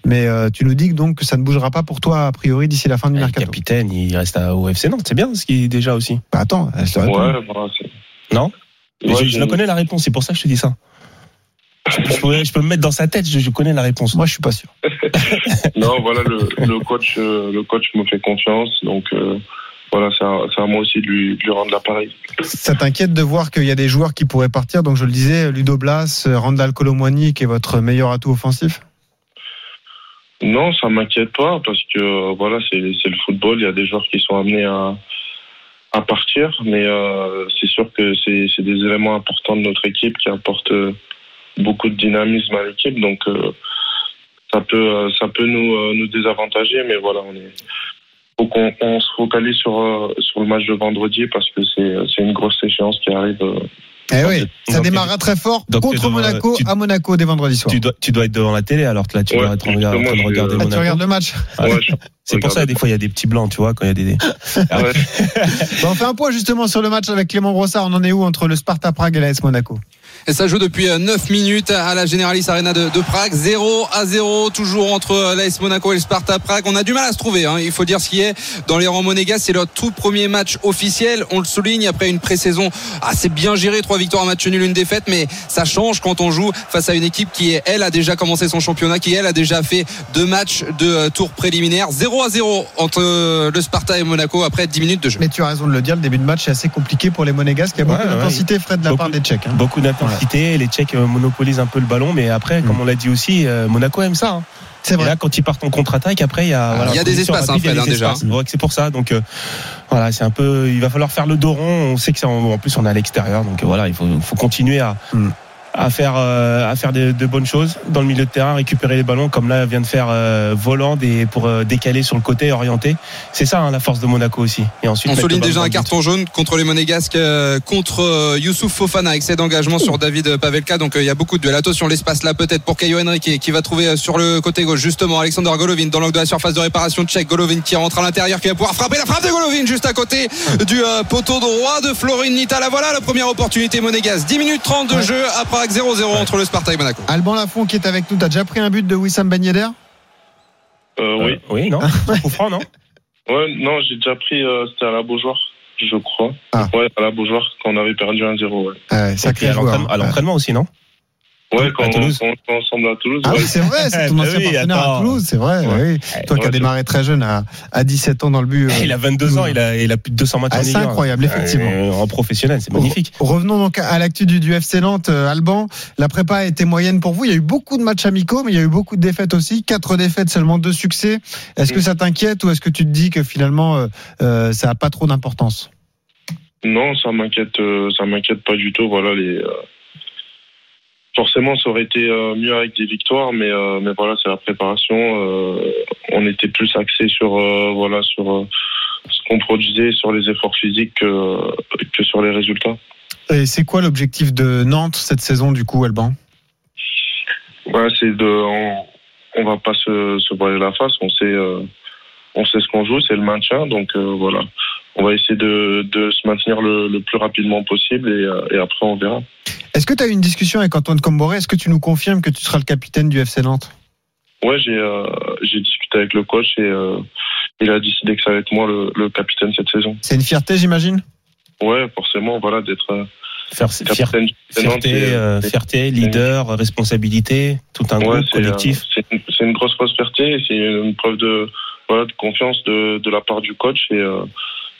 mais euh, tu nous dis que donc que ça ne bougera pas pour toi, a priori, d'ici la fin du Le mercato. capitaine, il reste à, au FC Nantes. C'est bien ce qui est déjà aussi. Bah, attends, je te. Ouais, c'est. Non? Ouais, je, je connais la réponse, c'est pour ça que je te dis ça. Je, peux, je peux me mettre dans sa tête, je, je connais la réponse. Moi, je suis pas sûr. Non, voilà, le, le coach, euh, le coach me fait confiance, donc euh, voilà, c'est à, moi aussi de lui, de lui rendre l'appareil. Ça t'inquiète de voir qu'il y a des joueurs qui pourraient partir? Donc, je le disais, Ludo Blas, Randall Colomwani, qui est votre meilleur atout offensif? Non, ça m'inquiète pas parce que euh, voilà, c'est le football. Il y a des joueurs qui sont amenés à à partir, mais euh, c'est sûr que c'est c'est des éléments importants de notre équipe qui apportent euh, beaucoup de dynamisme à l'équipe. Donc euh, ça peut euh, ça peut nous euh, nous désavantager, mais voilà, on est faut qu'on on se focalise sur euh, sur le match de vendredi parce que c'est c'est une grosse échéance qui arrive euh, Eh oui, ça démarrera très fort donc, contre devant- Monaco tu- à Monaco dès vendredi soir. Tu dois, tu dois être devant la télé alors que là tu Ouais, dois être en train de regarder Ah, tu Monaco. regardes le match Ouais, je- C'est pour ça, des fois, il y a des petits blancs, tu vois, quand il y a des. Ouais. Bon, on fait un point justement sur le match avec Clément Brossard. On en est où entre le Sparta Prague et l'AS Monaco? Et ça joue depuis 9 minutes à la Generalis Arena de, de Prague. 0 à 0, toujours entre l'AS Monaco et le Sparta Prague. On a du mal à se trouver, hein. il faut dire ce qui est. Dans les rangs monégasques, c'est leur tout premier match officiel. On le souligne après une pré-saison assez bien gérée. Trois victoires, un match nul, une défaite. Mais ça change quand on joue face à une équipe qui, elle, a déjà commencé son championnat, qui, elle, a déjà fait deux matchs de euh, tour préliminaire. 0 à 0 entre euh, le Sparta et Monaco après 10 minutes de jeu. Mais tu as raison de le dire, le début de match est assez compliqué pour les Monégasques. Il y a beaucoup Ouais, ouais. d'intensité, Fred, de la Beaucoup- part des Tchèques. hein. Beaucoup d'intensité, les Tchèques euh, monopolisent un peu le ballon, mais après, comme on l'a dit aussi, euh, Monaco aime ça. hein. C'est Et vrai. là, quand ils partent en contre-attaque, après, il y a, voilà, il y a des espaces, hein, rapide, il y a Fred, des hein, déjà. espaces. Ouais, c'est pour ça. Donc, euh, voilà, c'est un peu, il va falloir faire le dos rond. On sait que c'est en, en plus, on est à l'extérieur. Donc, euh, voilà, il faut, faut continuer à, Mm. À faire, euh, à faire de, de bonnes choses dans le milieu de terrain, récupérer les ballons, comme là vient de faire euh, Voland et pour euh, décaler sur le côté, orienter. C'est ça, hein, la force de Monaco aussi. Et ensuite, On souligne déjà un carton jaune contre les Monégasques, euh, contre Youssouf Fofana, excès d'engagement sur David Pavelka. Donc il y a beaucoup de duels. Attention, l'espace là peut-être pour Caio Henrique qui va trouver sur le côté gauche justement Alexander Golovin dans l'angle de la surface de réparation tchèque. Golovin qui rentre à l'intérieur, qui va pouvoir frapper la frappe de Golovin juste à côté du poteau droit de Florin Nita. La voilà la première opportunité monégasque. 10 minutes 30 de jeu à Prague 0-0 entre le Sparta et Monaco. Alban Lafont qui est avec nous. T'as déjà pris un but de Wissam Ben Yedder? Euh, oui. Euh, oui, non Coup franc, non? Ouais, non, j'ai déjà pris, euh, c'était à la Beaujoire, je crois. Ah. Ouais, à la Beaujoire, quand on avait perdu 1-0, ouais. euh, Et Sacré l'entraînement- à l'entraînement aussi, non? Ouais, quand, À Toulouse. quand on était ensemble à Toulouse, Ah ouais. oui, c'est vrai, c'est ton Bah ancien oui, partenaire à. Toulouse, c'est vrai. Ouais. oui. Toi qui as démarré très jeune à, à 17 ans dans le but. euh, Il a 22 ans, il a, il a plus de 200 matchs Ah, en c'est Ligue 1. incroyable, effectivement. Euh, En professionnel, c'est magnifique. Revenons donc à l'actu du, du FC Nantes, euh, Alban. La prépa a été moyenne pour vous. Il y a eu beaucoup de matchs amicaux, mais il y a eu beaucoup de défaites aussi. Quatre défaites, seulement deux succès. Est-ce que ça t'inquiète ou est-ce que tu te dis que finalement euh, euh, ça n'a pas trop d'importance? Non, ça m'inquiète, euh, ça m'inquiète pas du tout. Voilà, les. euh, Forcément, ça aurait été euh, mieux avec des victoires, mais euh, mais voilà, c'est la préparation. euh, on était plus axé sur voilà sur ce qu'on produisait, sur les efforts physiques que, que sur les résultats. Et c'est quoi l'objectif de Nantes cette saison du coup, Alban? Ouais, c'est de, on, on va pas se, se voiler la face. On sait, euh, on sait ce qu'on joue, c'est le maintien. Donc euh, voilà, on va essayer de, de se maintenir le, le plus rapidement possible et, euh, et après on verra. Est-ce que tu as eu une discussion avec Antoine Comboré? Est-ce que tu nous confirmes que tu seras le capitaine du FC Nantes? Ouais, j'ai, euh, j'ai discuté avec le coach et euh, il a décidé que ça va être moi le, le capitaine cette saison. C'est une fierté, j'imagine? Ouais, forcément, voilà, d'être euh, capitaine du FC Nantes, fierté, euh, fierté, leader, responsabilité, tout un Ouais, groupe collectif. c'est une, grosse grosse fierté, et c'est une preuve de voilà de confiance de, de la part du coach et euh,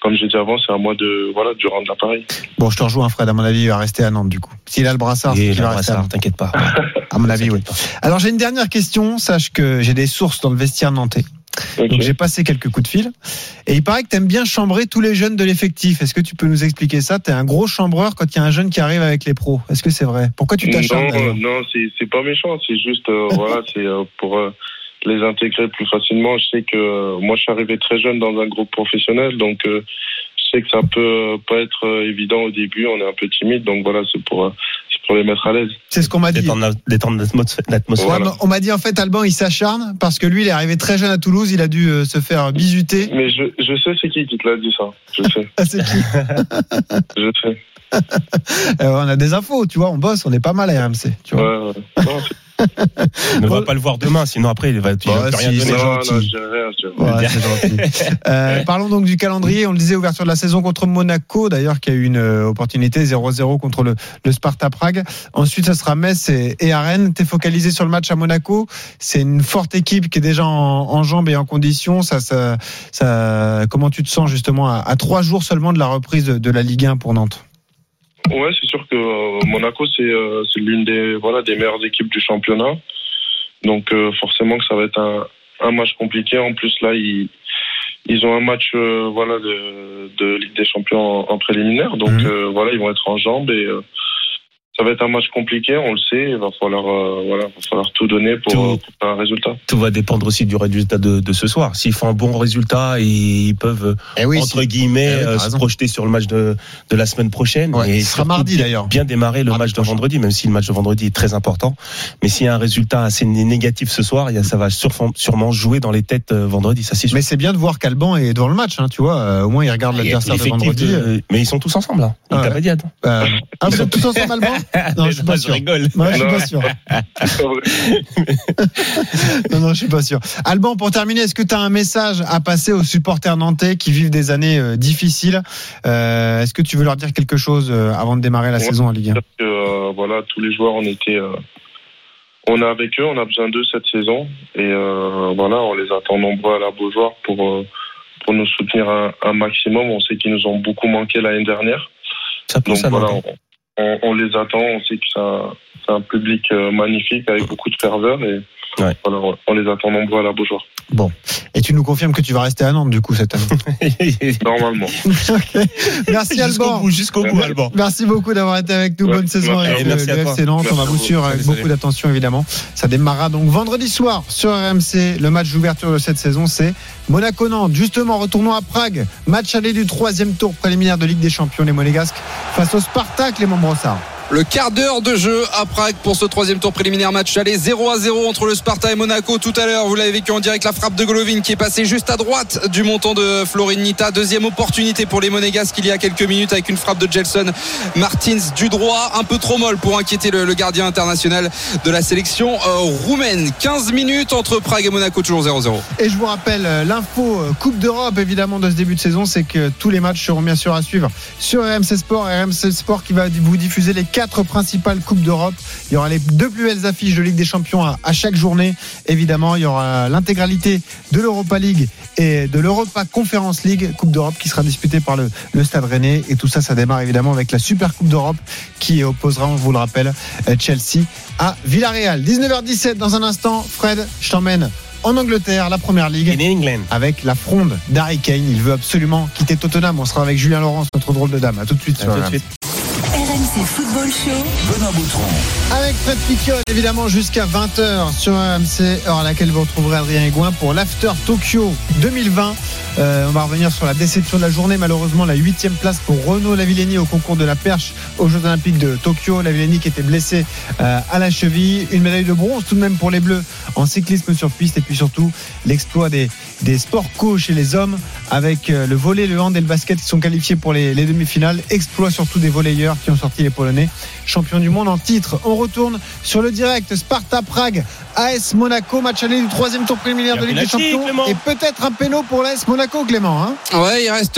comme j'ai dit avant, c'est à moi de voilà de rendre l'appareil. Bon, je te rejoins, Fred. À mon avis, il va rester à Nantes du coup. S'il a le brassard, qu'il le va rester à t'inquiète pas. À mon avis, oui. Pas. Alors j'ai une dernière question. Sache que j'ai des sources dans le vestiaire nantais. Ok. Donc j'ai passé quelques coups de fil. Et il paraît que tu aimes bien chambrer tous les jeunes de l'effectif. Est-ce que tu peux nous expliquer ça? Tu es un gros chambreur quand il y a un jeune qui arrive avec les pros. Est-ce que c'est vrai? Pourquoi tu t'acharnes Non, non, c'est c'est pas méchant, c'est juste euh, voilà, c'est euh, pour euh, les intégrer plus facilement. Je sais que euh, moi je suis arrivé très jeune dans un groupe professionnel, donc euh, je sais que ça peut pas être euh, évident au début, on est un peu timide, donc voilà, c'est pour euh, c'est pour les mettre à l'aise. C'est ce qu'on m'a dit. Détendre l'atmosphère. Voilà. on m'a dit en fait Alban il s'acharne parce que lui il est arrivé très jeune à Toulouse, il a dû se faire bisuter. Mais je, je sais c'est qui qui te l'a dit ça, je sais, Ah, c'est qui je sais. Euh, On a des infos, tu vois, on bosse, on est pas mal à RMC. Tu vois. Ouais, ouais. Non, Ne va pas le voir demain, sinon après il va, il va Bah, rien si, donner. gentil. non, je dirais rien, je dirais rien. Ouais, c'est gentil. Euh, parlons donc du calendrier. On le disait, ouverture de la saison contre Monaco, d'ailleurs, qui a eu une euh, opportunité 0-0 contre le, le Sparta Prague. Ensuite, ça sera Metz et, et à Rennes. T'es focalisé sur le match à Monaco. C'est une forte équipe qui est déjà en, en jambes et en condition. Ça, ça, ça, comment tu te sens justement à, à trois jours seulement de la reprise de, de la Ligue 1 pour Nantes? Ouais, c'est sûr que euh, Monaco c'est euh, c'est l'une des voilà des meilleures équipes du championnat. Donc euh, forcément que ça va être un, un match compliqué. En plus là ils ils ont un match euh, voilà de, de Ligue des Champions en, en préliminaire. Donc Mhm. euh, voilà ils vont être en jambes et euh, ça va être un match compliqué, on le sait. Il va falloir, euh, voilà, va falloir tout donner pour, Tout. euh, pour faire un résultat. Tout va dépendre aussi du résultat de, de ce soir. S'ils font un bon résultat, ils peuvent Eh oui, entre guillemets Eh oui, euh, se raison. projeter sur le match de, de la semaine prochaine. Ouais, et il sera mardi, d'ailleurs. Bien démarrer le match de prochain. vendredi, même si le match de vendredi est très important. Mais s'il y a un résultat assez né- négatif ce soir, ça va sûrement, jouer dans les têtes euh, vendredi. Ça c'est sûr. Mais c'est bien de voir qu'Alban est devant le match, hein, tu vois. Euh, au moins, il regarde Il y a l'adversaire de vendredi. de- Mais ils sont tous ensemble là. Ah ouais. Ah, vous êtes tous ensemble, Alban Non, je suis pas sûr. rigole. Ouais, je suis Non. pas sûr. Non, non, je suis pas sûr. Alban, pour terminer, est-ce que tu as un message à passer aux supporters nantais qui vivent des années euh, difficiles? Euh, Est-ce que tu veux leur dire quelque chose euh, avant de démarrer la Ouais. saison en Ligue 1 Parce que, euh, voilà, tous les joueurs, on était, euh, on est avec eux, on a besoin d'eux cette saison, et euh, voilà, on les attend nombreux à la Beaujoire pour pour nous soutenir un, un maximum. On sait qu'ils nous ont beaucoup manqué l'année dernière, Ça peut donc ça. voilà, non on, on- on les attend. On sait que c'est un, c'est un public euh, magnifique avec beaucoup de ferveur, et Ouais. voilà, on- les attend nombreux à la Beaujoire. Et tu nous confirmes que tu vas rester à Nantes, du coup, cette année? Normalement. Merci, Jusqu'au Alban. bout, jusqu'au bout, Alban. Merci beaucoup d'avoir été avec nous. Ouais, Bonne saison avec le, le. FC Nantes. On va vous suivre avec beaucoup d'attention, évidemment. Ça démarrera donc vendredi soir sur RMC. Le match d'ouverture de cette saison, c'est Monaco-Nantes. Justement, retournons à Prague. Match aller du troisième tour préliminaire de Ligue des Champions, les Monégasques, face au Spartak, les Brossard. Le quart d'heure de jeu à Prague pour ce troisième tour préliminaire match aller 0 à 0 entre le Sparta et Monaco tout à l'heure. Vous l'avez vécu en direct la frappe de Golovin qui est passée juste à droite du montant de Florin Nita. Deuxième opportunité pour les Monégasques il y a quelques minutes avec une frappe de Gelson Martins du droit. Un peu trop molle pour inquiéter le, le gardien international de la sélection euh, roumaine. 15 minutes entre Prague et Monaco toujours 0-0. Et je vous rappelle, euh, l'info euh, Coupe d'Europe, évidemment, de ce début de saison, c'est que tous les matchs seront bien sûr à suivre sur RMC Sport. RMC Sport qui va vous diffuser les quatre principales Coupes d'Europe. Il y aura les deux plus belles affiches de Ligue des Champions à, chaque journée. Évidemment, il y aura l'intégralité de l'Europa League et de l'Europa Conference League, Coupe d'Europe qui sera disputée par le, le Stade Rennais. Et tout ça, ça démarre évidemment avec la Super Coupe d'Europe qui opposera, on vous le rappelle, euh, Chelsea à Villarreal. 19h17 dans un instant. Fred, je t'emmène en Angleterre, la première ligue In England. avec la fronde d'Harry Kane. Il veut absolument quitter Tottenham. On sera avec Julien Laurence, notre drôle de dame. À tout de suite. À sur tout de suite. RMC Football Show. Benoît Boutron. Avec Fred Piquion, évidemment, jusqu'à 20h sur RMC, heure à laquelle vous retrouverez Adrien Aigouin pour l'After Tokyo 2020. Euh, on va revenir sur la déception de la journée. Malheureusement, la huitième place pour Renaud Lavillenie au concours de la perche aux Jeux Olympiques de Tokyo. Lavillenie qui était blessé euh, à la cheville. Une médaille de bronze tout de même pour les Bleus en cyclisme sur piste. Et puis surtout, l'exploit des, des sports co chez les hommes avec euh, le volet, le hand et le basket qui sont qualifiés pour les, les demi-finales. Exploit surtout des volleyeurs qui ont sorti les Polonais champions du monde en titre. On retourne sur le direct Sparta Prague, AS Monaco, match aller du troisième tour préliminaire de Ligue des Champions Clément. et peut-être un péno pour l'AS Monaco, Clément. Hein Ouais, il reste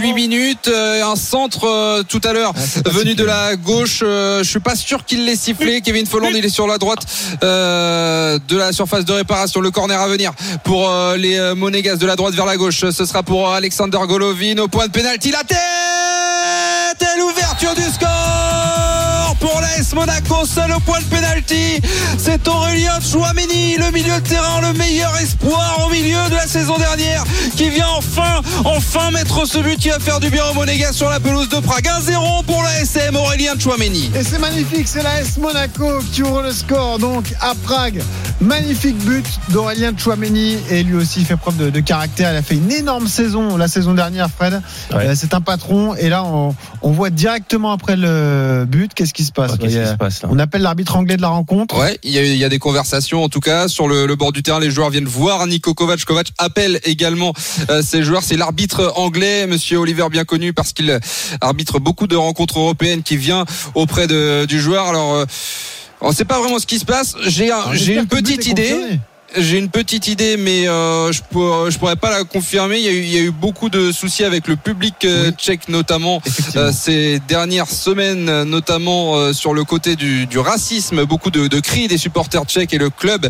8 minutes. euh, un centre euh, tout à l'heure Ah, venu de la gauche. euh, je suis pas sûr qu'il l'ait sifflé. Kevin Folland, il est sur la droite euh, de la surface de réparation. Le corner à venir pour euh, les euh, Monégas de la droite vers la gauche. Ce sera pour euh, Alexander Golovin au point de pénalty. La tête et l'ouverture du score l'AS Monaco. Seul au point de pénalty. C'est Aurélien Chouameni, le milieu de terrain, le meilleur espoir au milieu de la saison dernière, qui vient enfin, enfin mettre ce but qui va faire du bien au Monégas sur la pelouse de Prague. 1-0 pour l'ASM, Aurélien Chouameni. Et c'est magnifique, c'est l'AS Monaco qui ouvre le score donc à Prague. Magnifique but d'Aurélien Chouameni et lui aussi il fait preuve de, de caractère. Il a fait une énorme saison la saison dernière, Fred. Ouais. Euh, c'est un patron et là on, on voit directement après le but qu'est-ce qui se passe. Qu'est-ce Il y qui a- se passe là On appelle l'arbitre anglais de la rencontre. Ouais, il y, a, il y a des conversations en tout cas sur le, le bord du terrain. Les joueurs viennent voir Nico Kovac. Kovac appelle également euh, ces joueurs. C'est l'arbitre anglais, Monsieur Oliver, bien connu parce qu'il arbitre beaucoup de rencontres européennes, qui vient auprès de, du joueur. Alors. euh, on ne sait pas vraiment ce qui se passe. J'ai un- j'espère une petite idée. J'ai une petite idée, mais euh, je pourrais, je pourrais pas la confirmer. Il y, a eu, il y a eu beaucoup de soucis avec le public euh, Oui. tchèque, notamment euh, ces dernières semaines, euh, notamment euh, sur le côté du, du racisme. Beaucoup de, de cris des supporters tchèques et le club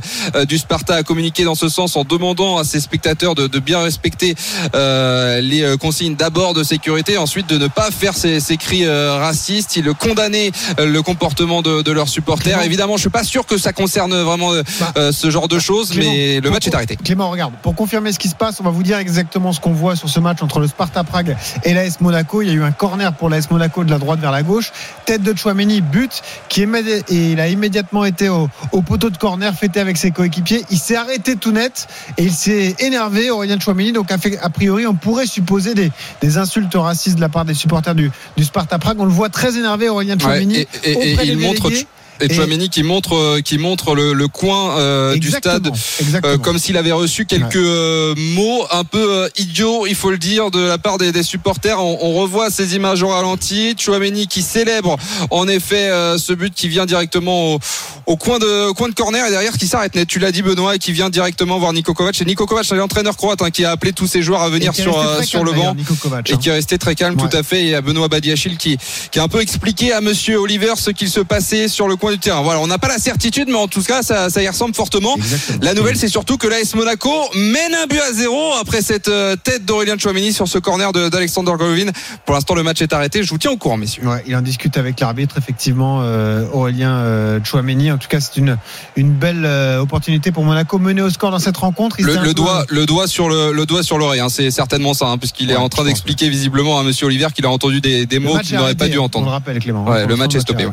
du Sparta a communiqué dans ce sens en demandant à ses spectateurs de, de bien respecter euh, les consignes d'abord de sécurité, ensuite de ne pas faire ces, ces cris racistes. Ils condamnaient le comportement de, de leurs supporters. Évidemment, je suis pas sûr que ça concerne vraiment Bah. euh, ce genre de choses. Clément, mais le pour- match est arrêté. Clément, regarde, pour confirmer ce qui se passe, on va vous dire exactement ce qu'on voit sur ce match entre le Sparta Prague et l'AS Monaco. Il y a eu un corner pour l'AS Monaco de la droite vers la gauche. Tête de Chouameni, but, qui et il a immédiatement été au, au poteau de corner, fêté avec ses coéquipiers. Il s'est arrêté tout net et il s'est énervé, Aurélien Chouameni. Donc, a, fait- a priori, on pourrait supposer des, des insultes racistes de la part des supporters du, du Sparta Prague. On le voit très énervé, Aurélien Ouais, Chouameni. et, et- et auprès il montre. Et Et- Chouameni qui montre euh, qui montre le, le coin euh, du stade euh, comme s'il avait reçu quelques euh, mots un peu euh, idiots, il faut le dire, de la part des, des supporters. On, on revoit ces images au ralenti. Chouameni qui célèbre en effet euh, ce but qui vient directement au, au coin de au coin de corner et derrière qui s'arrête net. Tu l'as dit Benoît et qui vient directement voir Niko Kovac. Et Niko Kovac, c'est l'entraîneur croate hein, qui a appelé tous ses joueurs à venir sur euh, sur le banc et hein. qui est resté très calme Ouais. tout à fait. Et a Benoît Badiachil qui, qui a un peu expliqué à Monsieur Oliver ce qu'il se passait sur le coin du terrain. Voilà, on n'a pas la certitude, mais en tout cas, ça, ça y ressemble fortement. Exactement. La nouvelle, c'est surtout que l'AS Monaco mène un but à zéro après cette euh, tête d'Aurélien Chouameni sur ce corner de- d'Alexander Golovin. Pour l'instant, le match est arrêté. Je vous tiens au courant, messieurs. Ouais, il en discute avec l'arbitre, effectivement, euh, Aurélien euh, Chouameni. En tout cas, c'est une, une belle euh, opportunité pour Monaco mener au score dans cette rencontre. Il Le, doigt, le doigt sur le, le doigt sur l'oreille, hein, c'est certainement ça, hein, puisqu'il est en train d'expliquer visiblement à Monsieur Oliver qu'il a entendu des, des mots qu'il n'aurait pas dû On le entendre. rappelle, Clément. Ouais, le match est stoppé.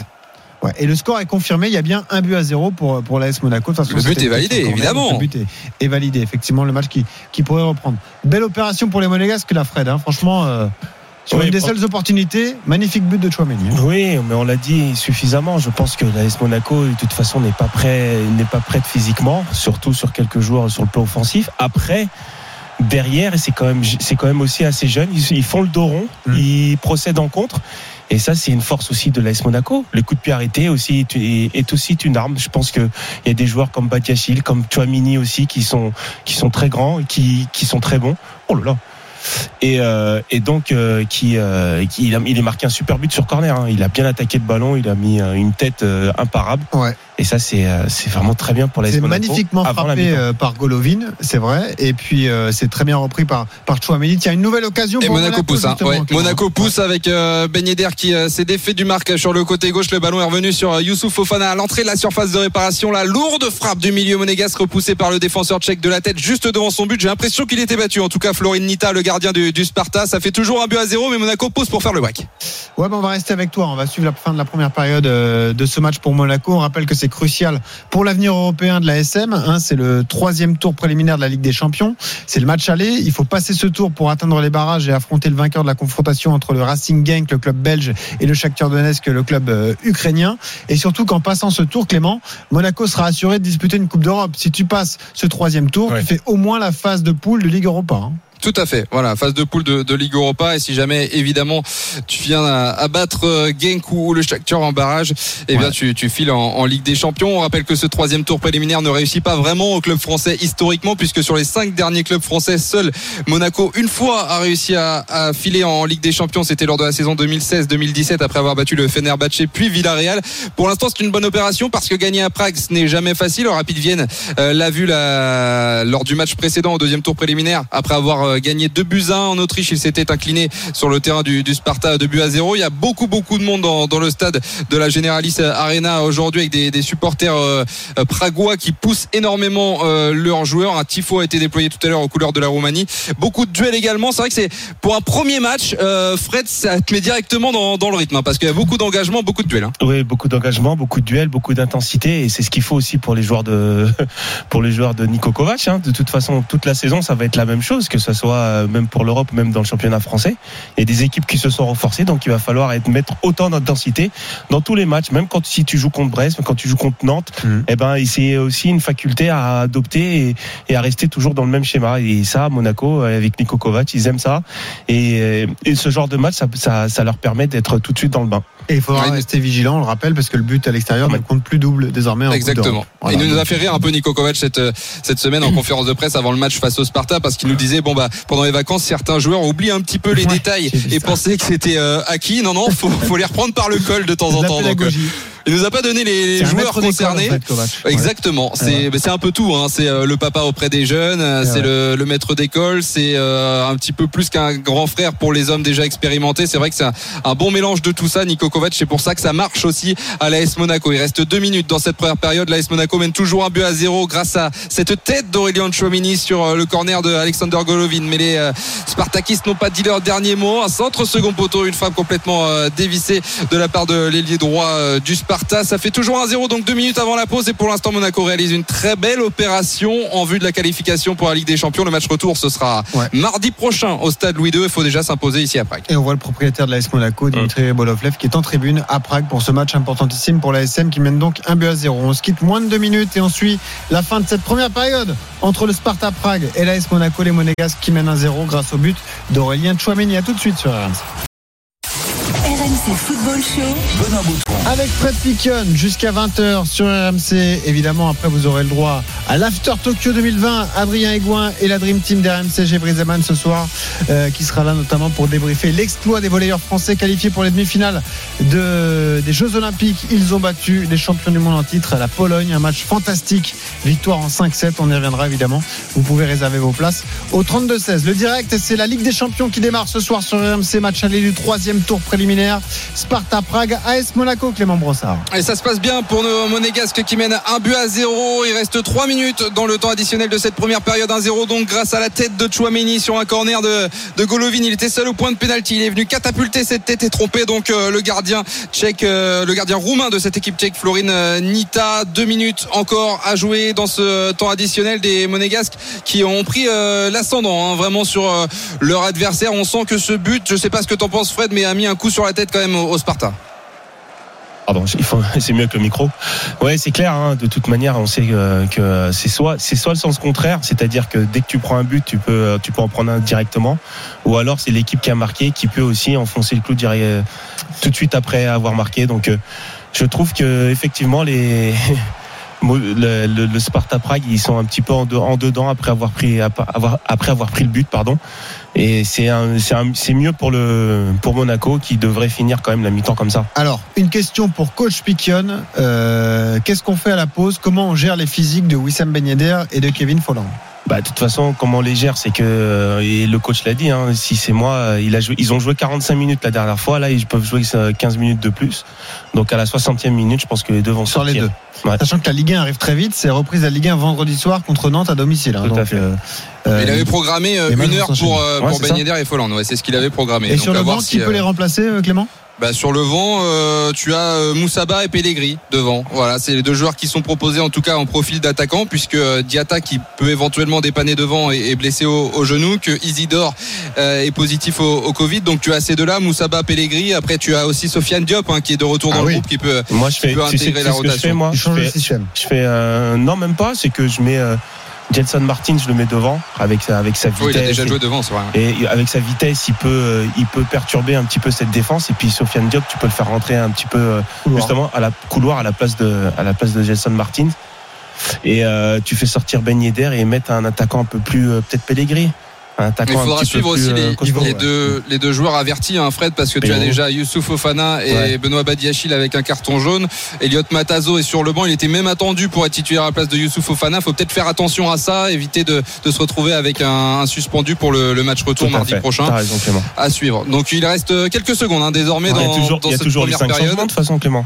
Ouais, et le score est confirmé. Il y a bien un but à zéro pour, pour l'AS Monaco. De toute façon, Le but est validé, évidemment. Le but est, est validé, effectivement. Le match qui, qui pourrait reprendre. Belle opération pour les Monégasques, la Fred. hein. Franchement, euh, sur Oui, une des seules opportunités, magnifique but de Chouameni. hein. Oui, mais on l'a dit suffisamment. Je pense que l'AS Monaco, de toute façon, n'est pas prêt, n'est pas prête physiquement, surtout sur quelques joueurs sur le plan offensif. Après, derrière, c'est quand même, c'est quand même aussi assez jeune. Ils, ils font le dos rond, Mm. ils procèdent en contre. Et ça, c'est une force aussi de l'AS Monaco. Le coup de pied arrêté aussi est, aussi une arme. Je pense que il y a des joueurs comme Batiachil, comme Chouamini aussi, qui sont, qui sont très grands, et qui, qui sont très bons. Oh là là. Et, euh, et donc euh, qui, euh, qui il, a, il est marqué un super but sur corner. hein. Il a bien attaqué le ballon, il a mis une tête imparable. Ouais. Et ça c'est euh, c'est vraiment très bien pour la C'est magnifiquement frappé euh, par Golovin, c'est vrai. Et puis euh, c'est très bien repris par par Chouameni. Tiens, une nouvelle occasion Et pour Monaco, pousse. hein. Ouais. Monaco pousse avec euh, Ben Yedder qui euh, s'est défait du marque sur le côté gauche. Le ballon est revenu sur euh, Youssouf Fofana à l'entrée de la surface de réparation. La lourde frappe du milieu monégasque repoussée par le défenseur tchèque de la tête juste devant son but. J'ai l'impression qu'il était battu. En tout cas, Florin Nita, le gardien du, du Sparta, ça fait toujours un but à zéro, mais Monaco pousse pour faire le whack. Ouais, ben on va rester avec toi. On va suivre la fin de la première période de ce match pour Monaco. On rappelle que c'est crucial pour l'avenir européen de la SM. hein. c'est le troisième tour préliminaire de la Ligue des Champions. C'est le match aller. Il faut passer ce tour pour atteindre les barrages et affronter le vainqueur de la confrontation entre le Racing Genk, le club belge, et le Shakhtar Donetsk, le club euh, ukrainien. Et surtout qu'en passant ce tour, Clément, Monaco sera assuré de disputer une Coupe d'Europe. Si tu passes ce troisième tour, Ouais. tu fais au moins la phase de poule de Ligue Europa. hein. Tout à fait. Voilà, phase de poule de, de Ligue Europa. Et si jamais, évidemment, tu viens à, à battre euh, Genk ou le Shakhtar en barrage, eh bien, Ouais. tu, tu files en, en Ligue des Champions. On rappelle que ce troisième tour préliminaire ne réussit pas vraiment au club français historiquement, puisque sur les cinq derniers clubs français, seul Monaco, une fois, a réussi à, à filer en Ligue des Champions. C'était lors de la saison 2016-2017, après avoir battu le Fenerbahçe puis Villarreal. Pour l'instant, c'est une bonne opération parce que gagner à Prague, ce n'est jamais facile. Le Rapid Vienne euh, l'a vu la- lors du match précédent au deuxième tour préliminaire. Après avoir euh, gagné 2 buts à 1 en Autriche, il s'était incliné sur le terrain du, du Sparta 2 buts à 0. Il y a beaucoup, beaucoup de monde dans, le stade de la Generalis Arena aujourd'hui avec des, supporters euh, pragois qui poussent énormément euh, leurs joueurs. Un tifo a été déployé tout à l'heure aux couleurs de la Roumanie. Beaucoup de duels également. C'est vrai que c'est pour un premier match, euh, Fred, ça te met directement dans, le rythme hein, parce qu'il y a beaucoup d'engagement, beaucoup de duels. hein. Oui, beaucoup d'engagement, beaucoup de duels, beaucoup d'intensité, et c'est ce qu'il faut aussi pour les joueurs de pour les joueurs de Nico Kovac. hein. De toute façon, toute la saison, ça va être la même chose, que ce soit euh, même pour l'Europe, même dans le championnat français. Il y a des équipes qui se sont renforcées, donc il va falloir être, mettre autant d'intensité dans tous les matchs, même quand si tu joues contre Brest, même quand tu joues contre Nantes. Mhm. Eh ben, c'est aussi une faculté à adopter et, et à rester toujours dans le même schéma. Et ça, Monaco, euh, avec Nico Kovac, ils aiment ça. Et, euh, et ce genre de match, ça, ça, ça leur permet d'être tout de suite dans le bain. Et il faudra Ouais. rester vigilant, on le rappelle, parce que le but à l'extérieur ne compte plus double désormais en Exactement. Voilà. il nous a fait rire un peu Nico Kovac cette, euh, cette semaine en conférence de presse avant le match face au Sparta parce qu'il nous disait bon bah pendant les vacances certains joueurs oublient un petit peu les Ouais, détails et pensaient que c'était euh, acquis. Non non, faut, faut les reprendre par le col de temps en temps. Donc, euh. Il nous a pas donné les joueurs concernés. en fait. Exactement, c'est c'est un peu tout. Hein. C'est euh, le papa auprès des jeunes, euh, c'est le, le maître d'école, c'est euh, un petit peu plus qu'un grand frère pour les hommes déjà expérimentés. C'est vrai que c'est un, un bon mélange de tout ça, Nico Kovac. C'est pour ça que ça marche aussi à l'AS Monaco. Il reste deux minutes dans cette première période. L'AS Monaco mène toujours un but à zéro grâce à cette tête d'Aurélien Chouamini sur le corner de Alexander Golovin. Mais les euh, Spartakistes n'ont pas dit leur dernier mot. Un centre second poteau, une frappe complètement euh, dévissée de la part de l'ailier droit du Sparta. Ça fait toujours 1-0, donc deux minutes avant la pause. Et pour l'instant, Monaco réalise une très belle opération en vue de la qualification pour la Ligue des Champions. Le match retour, ce sera Ouais. mardi prochain au stade Louis II. Il faut déjà s'imposer ici à Prague. Et on voit le propriétaire de l'AS Monaco, Dimitri Bolovlev, qui est en tribune à Prague pour ce match importantissime pour l'ASM qui mène donc un but à zéro. On se quitte moins de deux minutes et on suit la fin de cette première période entre le Sparta Prague et l'AS Monaco, les Monégasques qui mènent un zéro grâce au but d'Aurélien Chouameni. À tout de suite sur RMC. RMC Football Show. Benoît Boutron. Avec Fred Piquion jusqu'à 20h sur RMC. Évidemment, après, vous aurez le droit à l'After Tokyo 2020. Adrien Aigouin et la Dream Team d'RMC, G. Briseman ce soir, euh, qui sera là notamment pour débriefer l'exploit des volleyeurs français qualifiés pour les demi-finales de, des Jeux Olympiques. Ils ont battu les champions du monde en titre, la Pologne. Un match fantastique. Victoire en 5-7. On y reviendra évidemment. Vous pouvez réserver vos places au 32-16. Le direct, c'est la Ligue des Champions qui démarre ce soir sur RMC. Match aller du troisième tour préliminaire. Sparta Prague, AS Monaco, Clément Brossard. Et ça se passe bien pour nos monégasques qui mènent un but à zéro. Il reste 3 minutes dans le temps additionnel de cette première période 1-0 donc grâce à la tête de Chouameni sur un corner de, Golovin. Il était seul au point de pénalty. Il est venu catapulter cette tête et tromper donc euh, le gardien tchèque, euh, le gardien roumain de cette équipe tchèque, Florine euh, Nita. Deux minutes encore à jouer dans ce temps additionnel des monégasques qui ont pris l'ascendant hein, vraiment sur leur adversaire. On sent que ce but, je sais pas ce que t'en penses Fred, mais a mis un coup sur la tête quand même au, au Sparta. Pardon, faut- c'est mieux que le micro. Ouais, c'est clair. hein, de toute manière, on sait euh, que c'est soit c'est soit le sens contraire, c'est-à-dire que dès que tu prends un but, tu peux euh, tu peux en prendre un directement, ou alors c'est l'équipe qui a marqué qui peut aussi enfoncer le clou euh, tout de suite après avoir marqué. Donc, je trouve que effectivement les le, le- le Sparta Prague ils sont un petit peu en, en dedans après avoir pris avoir- après avoir pris le but pardon. Et c'est c'est mieux pour le pour Monaco qui devrait finir quand même la mi-temps comme ça. Alors, une question pour coach Piquion. Euh, Qu'est-ce qu'on fait à la pause? Comment on gère les physiques de Wissam Ben Yedder et de Kevin Folland? Bah, de toute façon, comment on les gère, c'est que euh, et le coach l'a dit. Hein, si c'est moi, euh, il a joué, ils ont joué 45 minutes la dernière fois. Là, ils peuvent jouer euh, 15 minutes de plus. Donc à la 60e minute, je pense que les deux vont sur les sortir. deux Ouais. Sachant que la Ligue 1 arrive très vite, c'est reprise la Ligue 1 vendredi soir contre Nantes à domicile. hein. Tout à fait. euh, euh, il avait programmé euh, les une heure pour, euh, Ouais, pour c'est Ben. Yedder et Folland. Ouais, c'est ce qu'il avait programmé. et Donc, sur le banc, si, qui peut euh, les remplacer, euh, Clément? Bah, sur le vent, euh, tu as euh, Moussaba et Pellegrini devant. Voilà, c'est les deux joueurs qui sont proposés en tout cas en profil d'attaquant, puisque euh, Diata qui peut éventuellement dépanner devant est, est blessé au, au genou, que Isidore euh, est positif au, au Covid. Donc tu as ces deux-là, Moussaba, Pellegrini. Après tu as aussi Sofiane Diop hein, qui est de retour Ah dans oui. le groupe, qui peut. Moi, je fais. peux Tu sais, intégrer tu la sais ce que je rotation. fais moi je fais, système. je fais euh, non même pas. C'est que je mets Jelson Martin, je le mets devant avec sa avec sa vitesse. Oui, il a déjà joué devant, c'est vrai. Et avec sa vitesse, il peut, euh, il peut perturber un petit peu cette défense. Et puis Sofiane Diop, tu peux le faire rentrer un petit peu euh, Couloir. justement à la couloir à la place de, à la place de Martin. Et euh, tu fais sortir Ben Yedder et mettre un attaquant un peu plus euh, peut-être Pellegrini. Attaquant Il faudra suivre aussi euh, les, costaud, les ouais. deux, les deux joueurs avertis, hein, Fred, parce que tu as déjà Youssouf Ofana et Ouais. Benoît Badiachil avec un carton jaune. Elliot Matazo est sur le banc. Il était même attendu pour être titulaire à la place de Youssouf Ofana. faut peut-être faire attention à ça, éviter de, de se retrouver avec un, un suspendu pour le, le match retour mardi fait. prochain. Raison. À suivre. Donc il reste quelques secondes hein, désormais il y dans, a toujours, dans il y a cette les première période. changements de toute façon, Clément.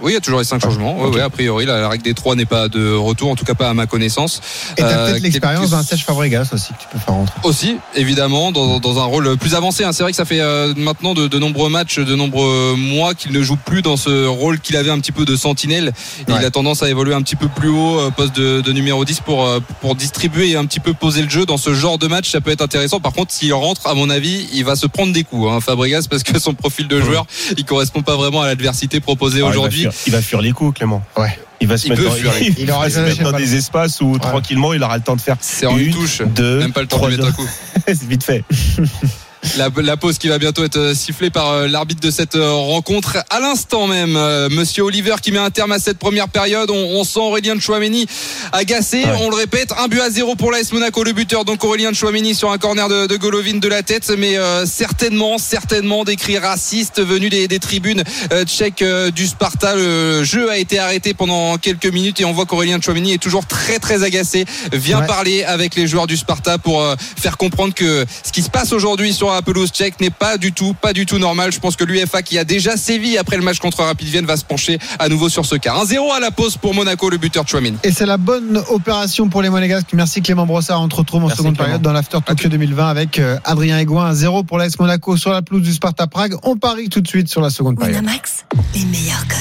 Oui, il y a toujours les cinq changements. Ouais, Ok. ouais, a priori, la, la règle des trois n'est pas de retour, en tout cas pas à ma connaissance. Et t'as Euh, peut-être l'expérience d'un Serge Fabregas aussi que tu peux faire rentrer. Aussi, évidemment, dans, dans un rôle plus avancé. hein. C'est vrai que ça fait euh, maintenant de, de nombreux matchs, de nombreux mois qu'il ne joue plus dans ce rôle qu'il avait un petit peu de sentinelle. Ouais. Il a tendance à évoluer un petit peu plus haut, euh, poste de, de numéro 10 pour, pour distribuer et un petit peu poser le jeu. Dans ce genre de match, ça peut être intéressant. Par contre, s'il rentre, à mon avis, il va se prendre des coups, hein, Fabregas, parce que son profil de joueur, il correspond pas vraiment à l'adversité proposée Ah, aujourd'hui. Fuir- Il va fuir les coups, Clément. Ouais. Il va se Il mettre dans, il Il aura va se mettre dans des espaces où tranquillement il aura le temps de faire C'est en une Une, touche, deux, même pas le temps de trois, mettre un coup. c'est vite fait. La, la, pause qui va bientôt être euh, sifflée par euh, l'arbitre de cette euh, rencontre. À l'instant même, Monsieur Oliver qui met un terme à cette première période. On, on sent Aurélien Chouameni agacé. Ouais. On le répète, un but à zéro pour l'AS Monaco, le buteur. Donc Aurélien Chouameni sur un corner de, de Golovin de la tête, mais euh, certainement, certainement des cris racistes venus des, des tribunes euh, tchèques euh, du Sparta. Le jeu a été arrêté pendant quelques minutes et on voit qu'Aurélien Chouameni est toujours très très agacé. Vient ouais. parler avec les joueurs du Sparta pour faire comprendre que ce qui se passe aujourd'hui sur la pelouse tchèque n'est pas du tout, pas du tout normal. Je pense que l'UFA qui a déjà sévi après le match contre Rapid Vienne va se pencher à nouveau sur ce cas. 1-0 à la pause pour Monaco, le buteur Chouameni. Et c'est la bonne opération pour les Monégasques. Merci Clément Brossard. On te retrouve en seconde Clément. période dans l'After Tokyo 2020 avec euh, Adrien Aigouin. 1-0 pour l'AS Monaco sur la pelouse du Sparta Prague. On parie tout de suite sur la seconde période. Winamax, les meilleurs cotes.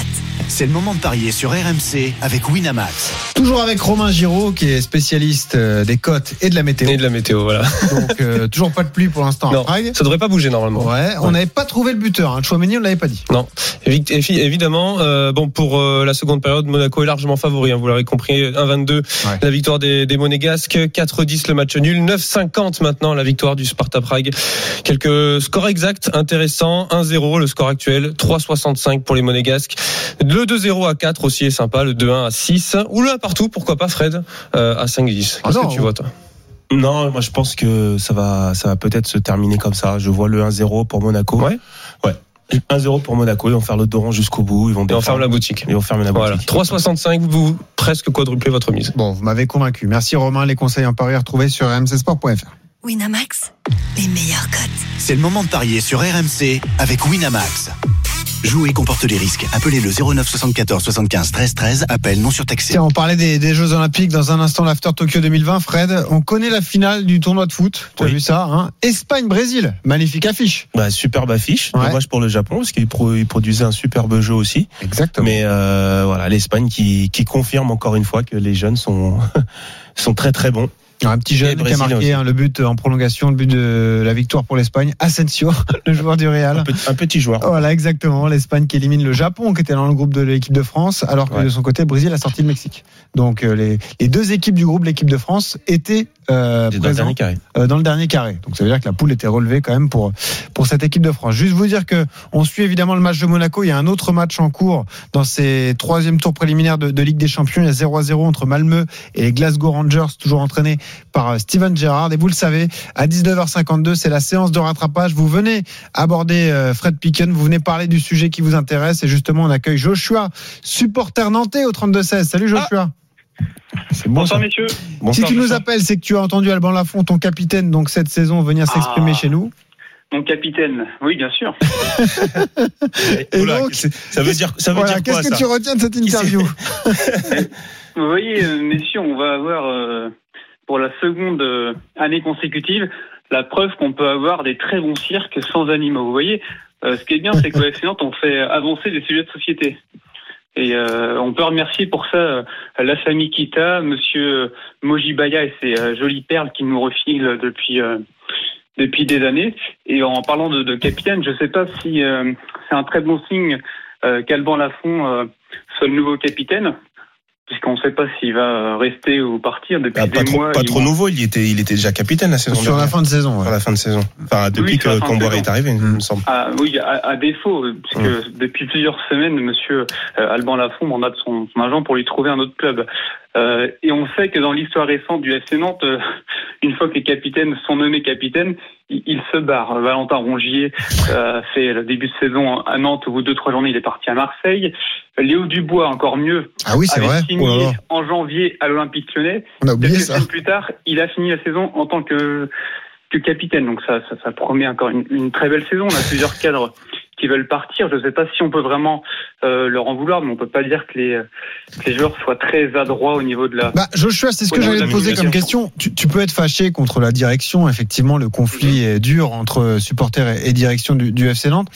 C'est le moment de parier sur RMC avec Winamax. Toujours avec Romain Giraud qui est spécialiste euh, des cotes et de la météo. Et de la météo, voilà. Donc euh, toujours pas de pluie pour l'instant Prague. Ça devrait pas bouger normalement. Ouais, on n'avait pas trouvé le buteur. Hein. Chouameni, on l'avait pas dit. Non, évidemment. Euh, bon, pour euh, la seconde période, Monaco est largement favori. Hein, vous l'avez compris, 1-22 ouais. la victoire des, des Monégasques, 4-10 le match nul, 9-50 maintenant la victoire du Sparta Prague. Quelques scores exacts intéressants. 1-0 le score actuel, 3-65 pour les Monégasques. Le 2-0 à 4 aussi est sympa, le 2-1 à 6 ou le 1 partout, pourquoi pas Fred euh, à 5-10. Qu'est-ce ah que tu vois toi? Non, moi je pense que ça va, ça va peut-être se terminer comme ça. Je vois le 1-0 pour Monaco. Ouais. Ouais. 1-0 pour Monaco, ils vont faire le doran jusqu'au bout. Ils vont et on ferme la boutique. Ils vont fermer la voilà. boutique. 3,65, vous presque quadruplez votre mise. Bon, vous m'avez convaincu. Merci Romain. Les conseils en paris retrouvés sur rmcsport.fr. Winamax, les meilleurs cotes. C'est le moment de parier sur RMC avec Winamax. Jouer comporte les risques. Appelez le 09 74 75 13 13. Appel non surtaxé. Tiens, on parlait des, des, Jeux Olympiques dans un instant, l'After Tokyo 2020. Fred, on connaît la finale du tournoi de foot. Tu as oui. vu ça hein? Espagne-Brésil. Magnifique affiche. Bah, superbe affiche. Ouais. Dommage pour le Japon parce qu'il pro, produisait un superbe jeu aussi. Exactement. Mais euh, voilà, l'Espagne qui, qui confirme encore une fois que les jeunes sont, sont très très bons. Un petit jeune qui a marqué hein, le but en prolongation, le but de la victoire pour l'Espagne. Asensio, le joueur du Real. Un petit, un petit, joueur. Voilà, exactement. L'Espagne qui élimine le Japon, qui était dans le groupe de l'équipe de France, alors que ouais. de son côté, le Brésil a sorti le Mexique. Donc euh, les, les, deux équipes du groupe l'équipe de France étaient euh, dans, le dernier carré. Euh, dans le dernier carré. Donc ça veut dire que la poule était relevée quand même pour pour cette équipe de France. Juste vous dire que on suit évidemment le match de Monaco. Il y a un autre match en cours dans ces troisième tours préliminaires de, de Ligue des Champions. Il y a 0 à 0 entre Malmö et les Glasgow Rangers, toujours entraînés par Steven Gerrard. Et vous le savez, à 19h52, c'est la séance de rattrapage. Vous venez aborder euh, Fred Picken, vous venez parler du sujet qui vous intéresse. Et justement, on accueille Joshua, supporter nantais au 32-16. Salut Joshua. Ah. C'est bon, Bonsoir, ça. messieurs. Bonsoir, si tu nous appelles, c'est que tu as entendu Alban Lafont, ton capitaine, donc cette saison, venir s'exprimer ah. chez nous. Mon capitaine, oui, bien sûr. Et Oula, donc, ça veut dire, ça veut voilà, dire quoi Qu'est-ce que tu retiens de cette interview? Vous voyez, euh, messieurs, on va avoir euh, pour la seconde euh, année consécutive la preuve qu'on peut avoir des très bons cirques sans animaux. Vous voyez, euh, ce qui est bien, c'est que Nantes on fait avancer des sujets de société. Et euh, on peut remercier pour ça euh, la famille Kita, Monsieur Mojibaya et ses euh, jolies perles qui nous refilent depuis depuis des années. Et en parlant de, de capitaine, je ne sais pas si c'est un très bon signe qu'Alban Lafont soit le nouveau capitaine puisqu'on ne sait pas s'il va rester ou partir depuis ah, des pas trop, mois. Pas trop nouveau, il était, il était déjà capitaine la saison Sur dernière. la fin de saison. Ouais. Sur la fin de saison. Enfin, depuis oui, que Comboiré est arrivé, il me semble. Ah, oui, à, à défaut, parce que mmh. depuis plusieurs semaines, Monsieur euh, Alban Lafont mandate son, son agent pour lui trouver un autre club. Euh, et on sait que dans l'histoire récente du FC Nantes, euh, une fois que les capitaines sont nommés capitaines, ils, ils se barrent. Valentin Rongier euh, fait le début de saison à Nantes, au bout de deux trois journées, il est parti à Marseille. Léo Dubois, encore mieux, ah oui, c'est vrai. signé oh en janvier à l'Olympique Lyonnais. On a oublié Quelques ça. plus tard, il a fini la saison en tant que que capitaine. Donc ça, ça, ça promet encore une, une, très belle saison. On a plusieurs cadres qui veulent partir. Je ne sais pas si on peut vraiment euh, leur en vouloir, mais on peut pas dire que les, que les joueurs soient très adroits au niveau de la. Bah, Joshua, c'est ce que j'allais te poser comme question. Tu, tu, peux être fâché contre la direction. Effectivement, le conflit est dur entre supporters et, et direction du, du FC Nantes.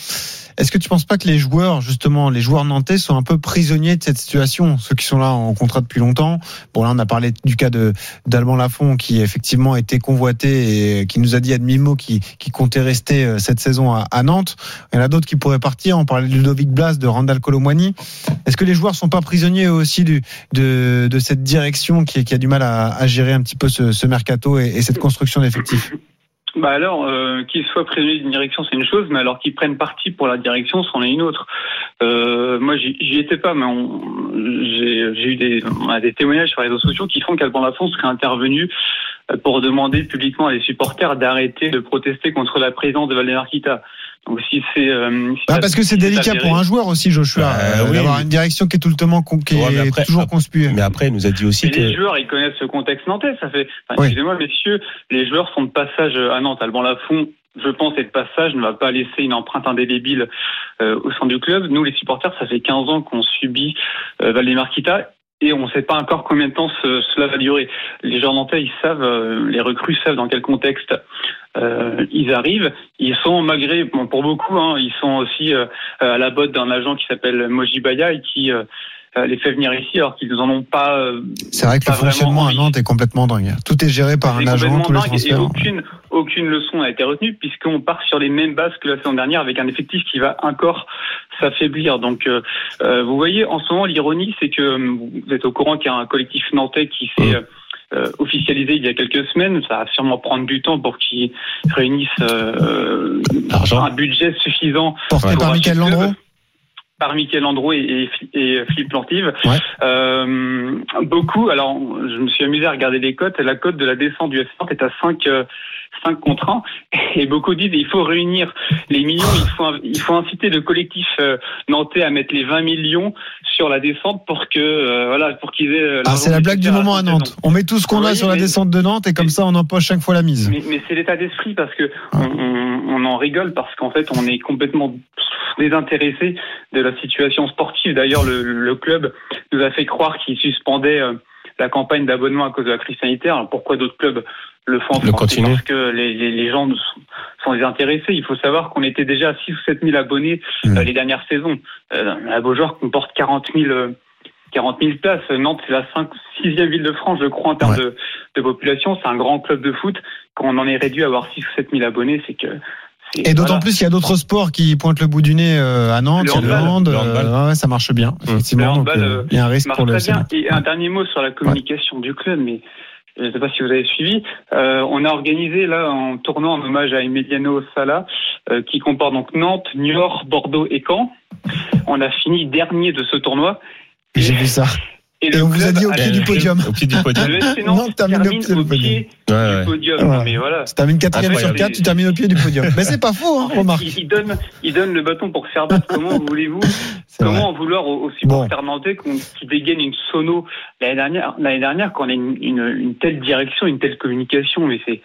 Est-ce que tu penses pas que les joueurs, justement, les joueurs nantais sont un peu prisonniers de cette situation Ceux qui sont là en contrat depuis longtemps? Bon, là, on a parlé du cas d'Alban Lafont, qui effectivement était convoité et qui nous a dit à demi-mot qui, qui comptait rester euh, cette saison à, Nantes. Il y en a d'autres qui pourraient partir. On parlait de Ludovic Blas, de Randall Colomwani. Est-ce que les joueurs sont pas prisonniers aussi de, cette direction qui, a du mal à, gérer un petit peu ce, ce mercato et, et cette construction d'effectifs? Bah alors, euh, qu'ils soient prisonniers d'une direction, c'est une chose, mais alors qu'ils prennent parti pour la direction, c'en est une autre. Euh, moi, j'y étais pas, mais j'ai eu des, on a des témoignages sur les réseaux sociaux qui font qu'Alban Lafont serait intervenu euh, pour demander publiquement à les supporters d'arrêter de protester contre la présence de Valdemar Si c'est... euh, si Ah, ça- parce que c'est si délicat pour un joueur aussi, Joshua, Bah, euh, oui, d'avoir mais- une direction qui est tout le temps con- qui Ouais, est après- toujours conspuée. Mais après, il nous a dit aussi Mais que. les joueurs, ils connaissent ce contexte nantais. Ça fait, enfin, Oui. excusez-moi, messieurs, les joueurs sont de passage à Nantes. Alban Lafont, je pense, est de passage, ne va pas laisser une empreinte indélébile euh, au sein du club. Nous, les supporters, ça fait 15 ans qu'on subit euh, Valdemar Kita. Et on ne sait pas encore combien de temps ce- cela va durer. Les joueurs nantais, ils savent, euh, les recrues savent dans quel contexte euh, ils arrivent. Ils sont, malgré, bon, pour beaucoup, hein, ils sont aussi euh, à la botte d'un agent qui s'appelle Mojibaya et qui euh, les fait venir ici alors qu'ils n'en ont pas. euh, C'est vrai que le fonctionnement à. Nantes est complètement dingue. Tout est géré par un agent, tous les dingue et transferts. aucune, aucune leçon n'a été retenue puisqu'on part sur les mêmes bases que la saison dernière avec un effectif qui va encore s'affaiblir. Donc, euh, euh, vous voyez, en ce moment, l'ironie, c'est que euh, vous êtes au courant qu'il y a un collectif nantais qui s'est euh, euh, officialisé il y a quelques semaines. Ça va sûrement prendre du temps pour qu'ils réunissent euh, un budget suffisant Porté par Michael. Landreau par Michael Landreau et, et, et Philippe Plantive. Ouais. Euh, beaucoup, alors je me suis amusé à regarder les cotes. La cote de la descente du FC Nantes est à 5, euh, 5 contre 1. Et beaucoup disent il faut réunir les millions, il faut, il faut inciter le collectif euh, nantais à mettre les 20 millions sur la descente pour que euh, voilà pour qu'ils aient. euh, Ah, c'est la blague du moment à Nantes. On met tout ce qu'on a sur la descente de Nantes et comme ça on empoche chaque fois la mise. Mais, mais c'est l'état d'esprit parce que on, on- on en rigole parce qu'en fait on est complètement désintéressé de la situation sportive. D'ailleurs, le, le club nous a fait croire qu'il suspendait euh, la campagne d'abonnement à cause de la crise sanitaire. Alors, pourquoi d'autres clubs le font en Le France? Parce que les, les, les gens sont, sont désintéressés. Il faut savoir qu'on était déjà à 6 ou 7 000 abonnés Mmh. euh, les dernières saisons. Euh, la Beaujoire comporte 40 000 euh, 40 000 places. Nantes, c'est la 5, 6e ville de France, je crois, en termes Ouais. de, de population. C'est un grand club de foot. Quand on en est réduit à avoir 6 ou 7 000 abonnés, c'est que. Et d'autant voilà. plus qu'il y a d'autres sports qui pointent le bout du nez euh, à Nantes, Le handball. hand, Le euh, handball. ouais, ça marche bien, effectivement. Le donc, handball, euh, il y a un risque pour le très bien. Et un dernier mot sur la communication du club, mais je ne sais pas si vous avez suivi. Euh, on a organisé là un tournoi en hommage à Emiliano Sala, euh, qui comporte donc Nantes, Niort, Bordeaux et Caen. On a fini dernier de ce tournoi. J'ai vu ça. Et on vous a dit au pied du podium. Au pied du podium. Le FC Non, Nantes termine au pied du au pied Ouais, ouais. du podium. Ouais. Non, mais voilà. Tu termines quatrième sur quatre, tu termines au pied du podium. Mais c'est pas faux, hein, remarque. Il, il donne, il donne le bâton pour se faire battre. Comment voulez-vous. Comment en vouloir supporters nantais qu'on- qui dégainent une sono? L'année dernière, l'année dernière, qu'on a une, une, une telle direction, une telle communication, mais c'est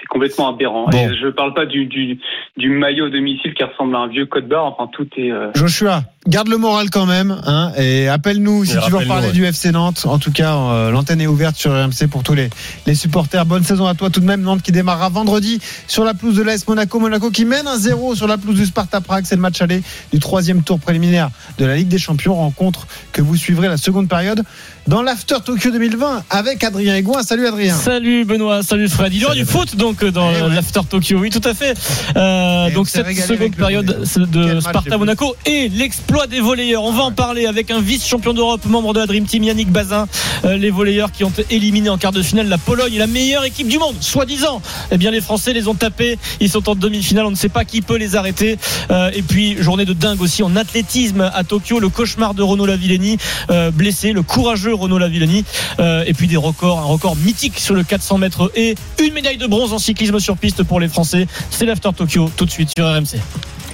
c'est complètement aberrant. Bon. Et je parle pas du, du, du maillot domicile qui ressemble à un vieux code barre. Enfin, tout est. euh, Joshua, garde le moral quand même, hein, et appelle-nous si Et tu veux reparler ouais. du FC Nantes. En tout cas, euh, l'antenne est ouverte sur RMC pour tous les, les supporters. Bonne saison à toi tout de même. Nantes qui démarrera vendredi sur la pelouse de l'AS Monaco. Monaco qui mène 1-0 sur la pelouse du Sparta Prague. C'est le match aller du troisième tour préliminaire de la Ligue des Champions. Rencontre que vous suivrez la seconde période dans l'After Tokyo 2020 avec Adrien Aigouin. Salut Adrien. Salut Benoît, salut Fred. Il y aura du foot donc euh, dans Eh ouais. l'After Tokyo, oui tout à fait. Euh, donc cette seconde période de Sparta Monaco et l'exploit des volleyeurs. On va en parler avec un vice-champion d'Europe, membre de la Dream Team Yannick Bazin. Euh, les volleyeurs qui ont éliminé en quart de finale la Pologne, la meilleure équipe du monde, soi-disant. Eh bien les Français les ont tapés, ils sont en demi-finale, on ne sait pas qui peut les arrêter. Euh, et puis journée de dingue aussi en athlétisme à Tokyo, le cauchemar de Renaud Lavillenie euh, blessé, le courageux Renaud Lavillenie. Euh, et puis des records, un record mythique sur le 400 mètres et une médaille de bronze en cyclisme sur piste pour les Français. C'est l'After Tokyo tout de suite sur RMC.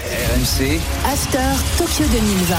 RMC, After Tokyo 2020.